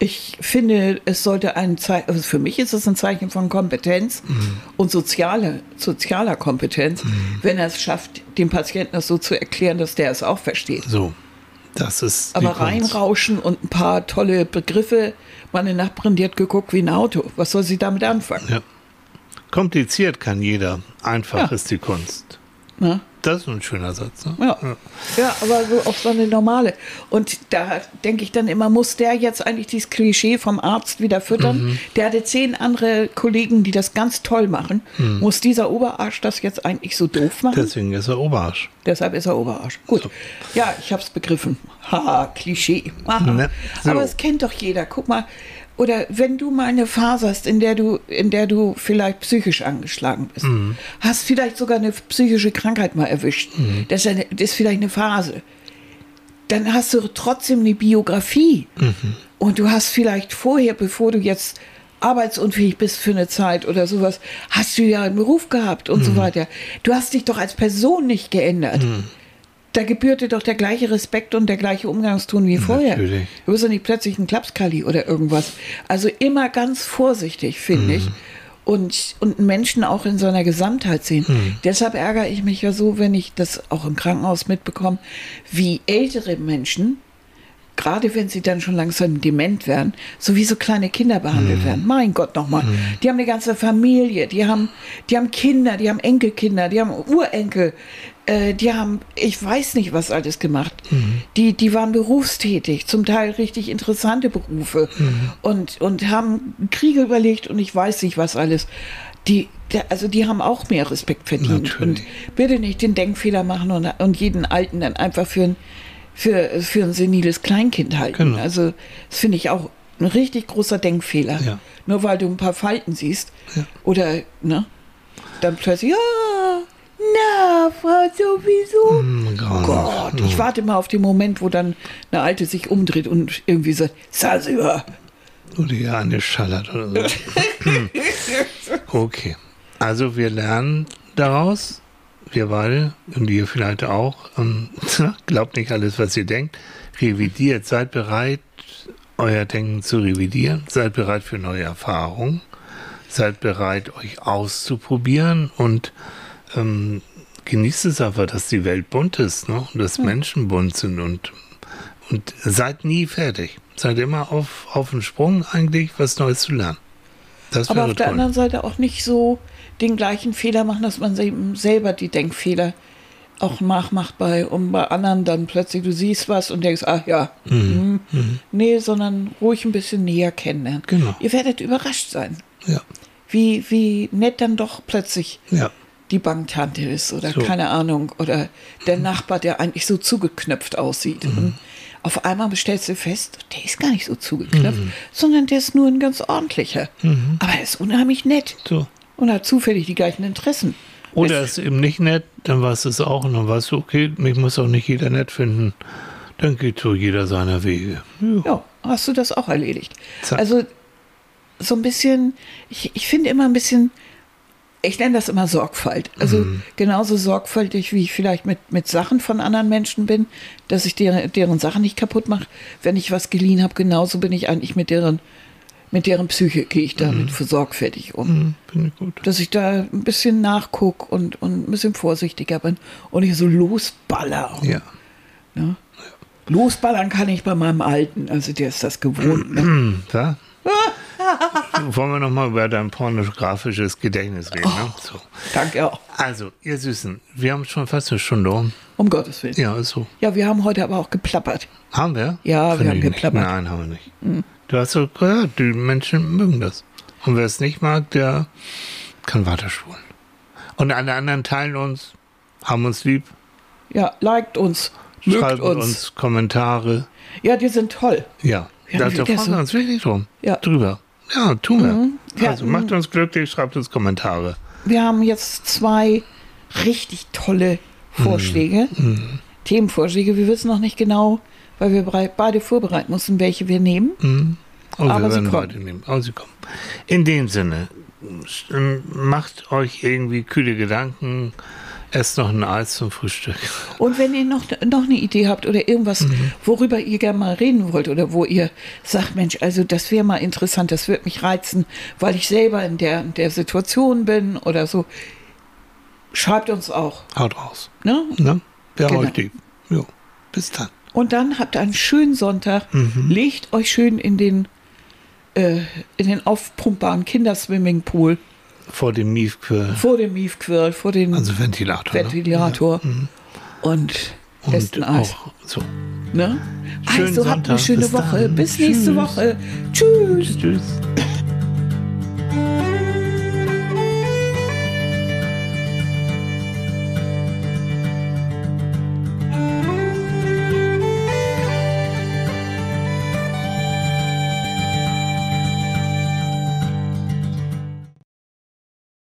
Ich finde, es sollte ein Zeichen, also für mich ist es ein Zeichen von Kompetenz Mhm. und soziale, sozialer Kompetenz, wenn er es schafft, dem Patienten das so zu erklären, dass der es auch versteht. So, das ist Aber reinrauschen und ein paar tolle Begriffe. Meine Nachbarin, die hat geguckt wie ein Auto. Was soll sie damit anfangen? Ja. Kompliziert kann jeder, einfach Ja. ist die Kunst. Ne? Das ist ein schöner Satz. Ne? Ja. ja, aber so auch so eine normale. Und da denke ich dann immer, muss der jetzt eigentlich dieses Klischee vom Arzt wieder füttern? Mhm. Der hatte zehn andere Kollegen, die das ganz toll machen. Muss dieser Oberarsch das jetzt eigentlich so doof machen? Deswegen ist er Oberarsch. Deshalb ist er Oberarsch. Gut. So. Ja, ich hab's begriffen. Haha, Klischee. Haha. Ne? So. Aber es kennt doch jeder. Guck mal. Oder wenn du mal eine Phase hast, in der du, in der du vielleicht psychisch angeschlagen bist, Mhm. hast vielleicht sogar eine psychische Krankheit mal erwischt. Mhm. Das, ist eine, das ist vielleicht eine Phase. Dann hast du trotzdem eine Biografie. Mhm. Und du hast vielleicht vorher, bevor du jetzt arbeitsunfähig bist für eine Zeit oder sowas, hast du ja einen Beruf gehabt und so Mhm. weiter. Du hast dich doch als Person nicht geändert. Da gebührt dir doch der gleiche Respekt und der gleiche Umgangston wie vorher. Natürlich. Du bist ja nicht plötzlich ein Klapskalli oder irgendwas. Also immer ganz vorsichtig, finde ich. Und, und einen Menschen auch in seiner Gesamtheit sehen. Deshalb ärgere ich mich ja so, wenn ich das auch im Krankenhaus mitbekomme, wie ältere Menschen, gerade wenn sie dann schon langsam dement werden, so wie so kleine Kinder behandelt werden. Mein Gott nochmal. Die haben eine ganze Familie, die haben, die haben Kinder, die haben Enkelkinder, die haben Urenkel, äh, die haben, ich weiß nicht, was alles gemacht. Die, die waren berufstätig, zum Teil richtig interessante Berufe und, und haben Kriege überlegt und ich weiß nicht, was alles. Die, also die haben auch mehr Respekt verdient. Natürlich. Und bitte nicht den Denkfehler machen und, und jeden Alten dann einfach für ein, für, für ein seniles Kleinkind halten. Genau. Also das finde ich auch ein richtig großer Denkfehler. Ja. Nur weil du ein paar Falten siehst Ja. oder ne, dann plötzlich, ja, na, Frau sowieso. Mm, Oh grauenhaft. Gott, ich warte mal auf den Moment, wo dann eine Alte sich umdreht und irgendwie sagt, Sasua. Oder eine schallert oder so. okay. Also wir lernen daraus, wir beide und ihr vielleicht auch, ähm, glaubt nicht alles, was ihr denkt, revidiert, seid bereit, euer Denken zu revidieren, seid bereit für neue Erfahrungen, seid bereit, euch auszuprobieren und ähm, genießt es einfach, dass die Welt bunt ist ne? und dass Menschen bunt sind und, und seid nie fertig. Seid immer auf, auf dem Sprung eigentlich, was Neues zu lernen. Das Aber auf der toll. anderen Seite auch nicht so den gleichen Fehler machen, dass man eben selber die Denkfehler auch nachmacht bei, um bei anderen dann plötzlich, du siehst was und denkst, ach ja, mhm. nee, sondern ruhig ein bisschen näher kennenlernen. Genau. Ihr werdet überrascht sein, Ja, wie, wie nett dann doch plötzlich ja, die Banktante ist oder So. keine Ahnung oder der Nachbar, der eigentlich so zugeknöpft aussieht. Mhm. Und auf einmal stellst du fest, der ist gar nicht so zugeknöpft, Mhm. sondern der ist nur ein ganz ordentlicher. Aber er ist unheimlich nett so. und hat zufällig die gleichen Interessen. Oder ist eben nicht nett, dann weißt du es auch und dann weißt du, okay, mich muss auch nicht jeder nett finden. Dann geht so jeder seiner Wege. Ja. Ja, hast du das auch erledigt. Zack. Also so ein bisschen, ich, ich finde immer ein bisschen ich nenne das immer Sorgfalt. Also genauso sorgfältig, wie ich vielleicht mit, mit Sachen von anderen Menschen bin, dass ich deren, deren Sachen nicht kaputt mache. Wenn ich was geliehen habe, genauso bin ich eigentlich mit deren, mit deren Psyche gehe ich damit für sorgfältig um. Hm, Finde ich gut. Dass ich da ein bisschen nachgucke und, und ein bisschen vorsichtiger bin und nicht so losballer. Ja. Ne? Losballern kann ich bei meinem Alten, also der ist das gewohnt. Ne? Da? Wollen wir nochmal über dein pornografisches Gedächtnis reden? Ne? So. Danke auch. Also, ihr Süßen, wir haben schon fast eine Stunde um. Um Gottes Willen. Ja, ist so. Ja, wir haben heute aber auch geplappert. Haben wir? Ja, wir Finde haben ich nicht. geplappert. Nein, haben wir nicht. Du hast so gehört, die Menschen mögen das. Und wer es nicht mag, der kann weiterspulen. Und alle anderen teilen uns, haben uns lieb, Ja, liked uns, mögt schreiben uns. uns. Kommentare. Ja, die sind toll. Ja, Ja, da, der freuen wir uns wirklich drum. Ja. Drüber. Ja, tun wir. Ja, also mhm. macht uns glücklich, schreibt uns Kommentare. Wir haben jetzt zwei richtig tolle Vorschläge, Themenvorschläge. Wir wissen noch nicht genau, weil wir beide vorbereiten mussten, welche wir nehmen. Oh, wir Aber sie werden kommen. weiternehmen. Aber sie kommen. In dem Sinne, macht euch irgendwie kühle Gedanken, esst noch ein Eis zum Frühstück. Und wenn ihr noch, noch eine Idee habt oder irgendwas, worüber ihr gerne mal reden wollt oder wo ihr sagt, Mensch, also das wäre mal interessant, das würde mich reizen, weil ich selber in der, in der Situation bin oder so, schreibt uns auch. Haut raus. Ne? Ne? Wir Genau. euch lieb. Jo. Bis dann. Und dann habt ihr einen schönen Sonntag, legt euch schön in den, äh, in den aufpumpbaren Kinderswimmingpool Vor dem Miefquirl. vor dem Miefquirl, vor dem Also Ventilator. ne? Ventilator und esst Und ein Eis. auch so. Ne? Schönen Also habt eine Sonntag. schöne Bis Woche. Bis nächste Tschüss. Woche. Tschüss. Tschüss.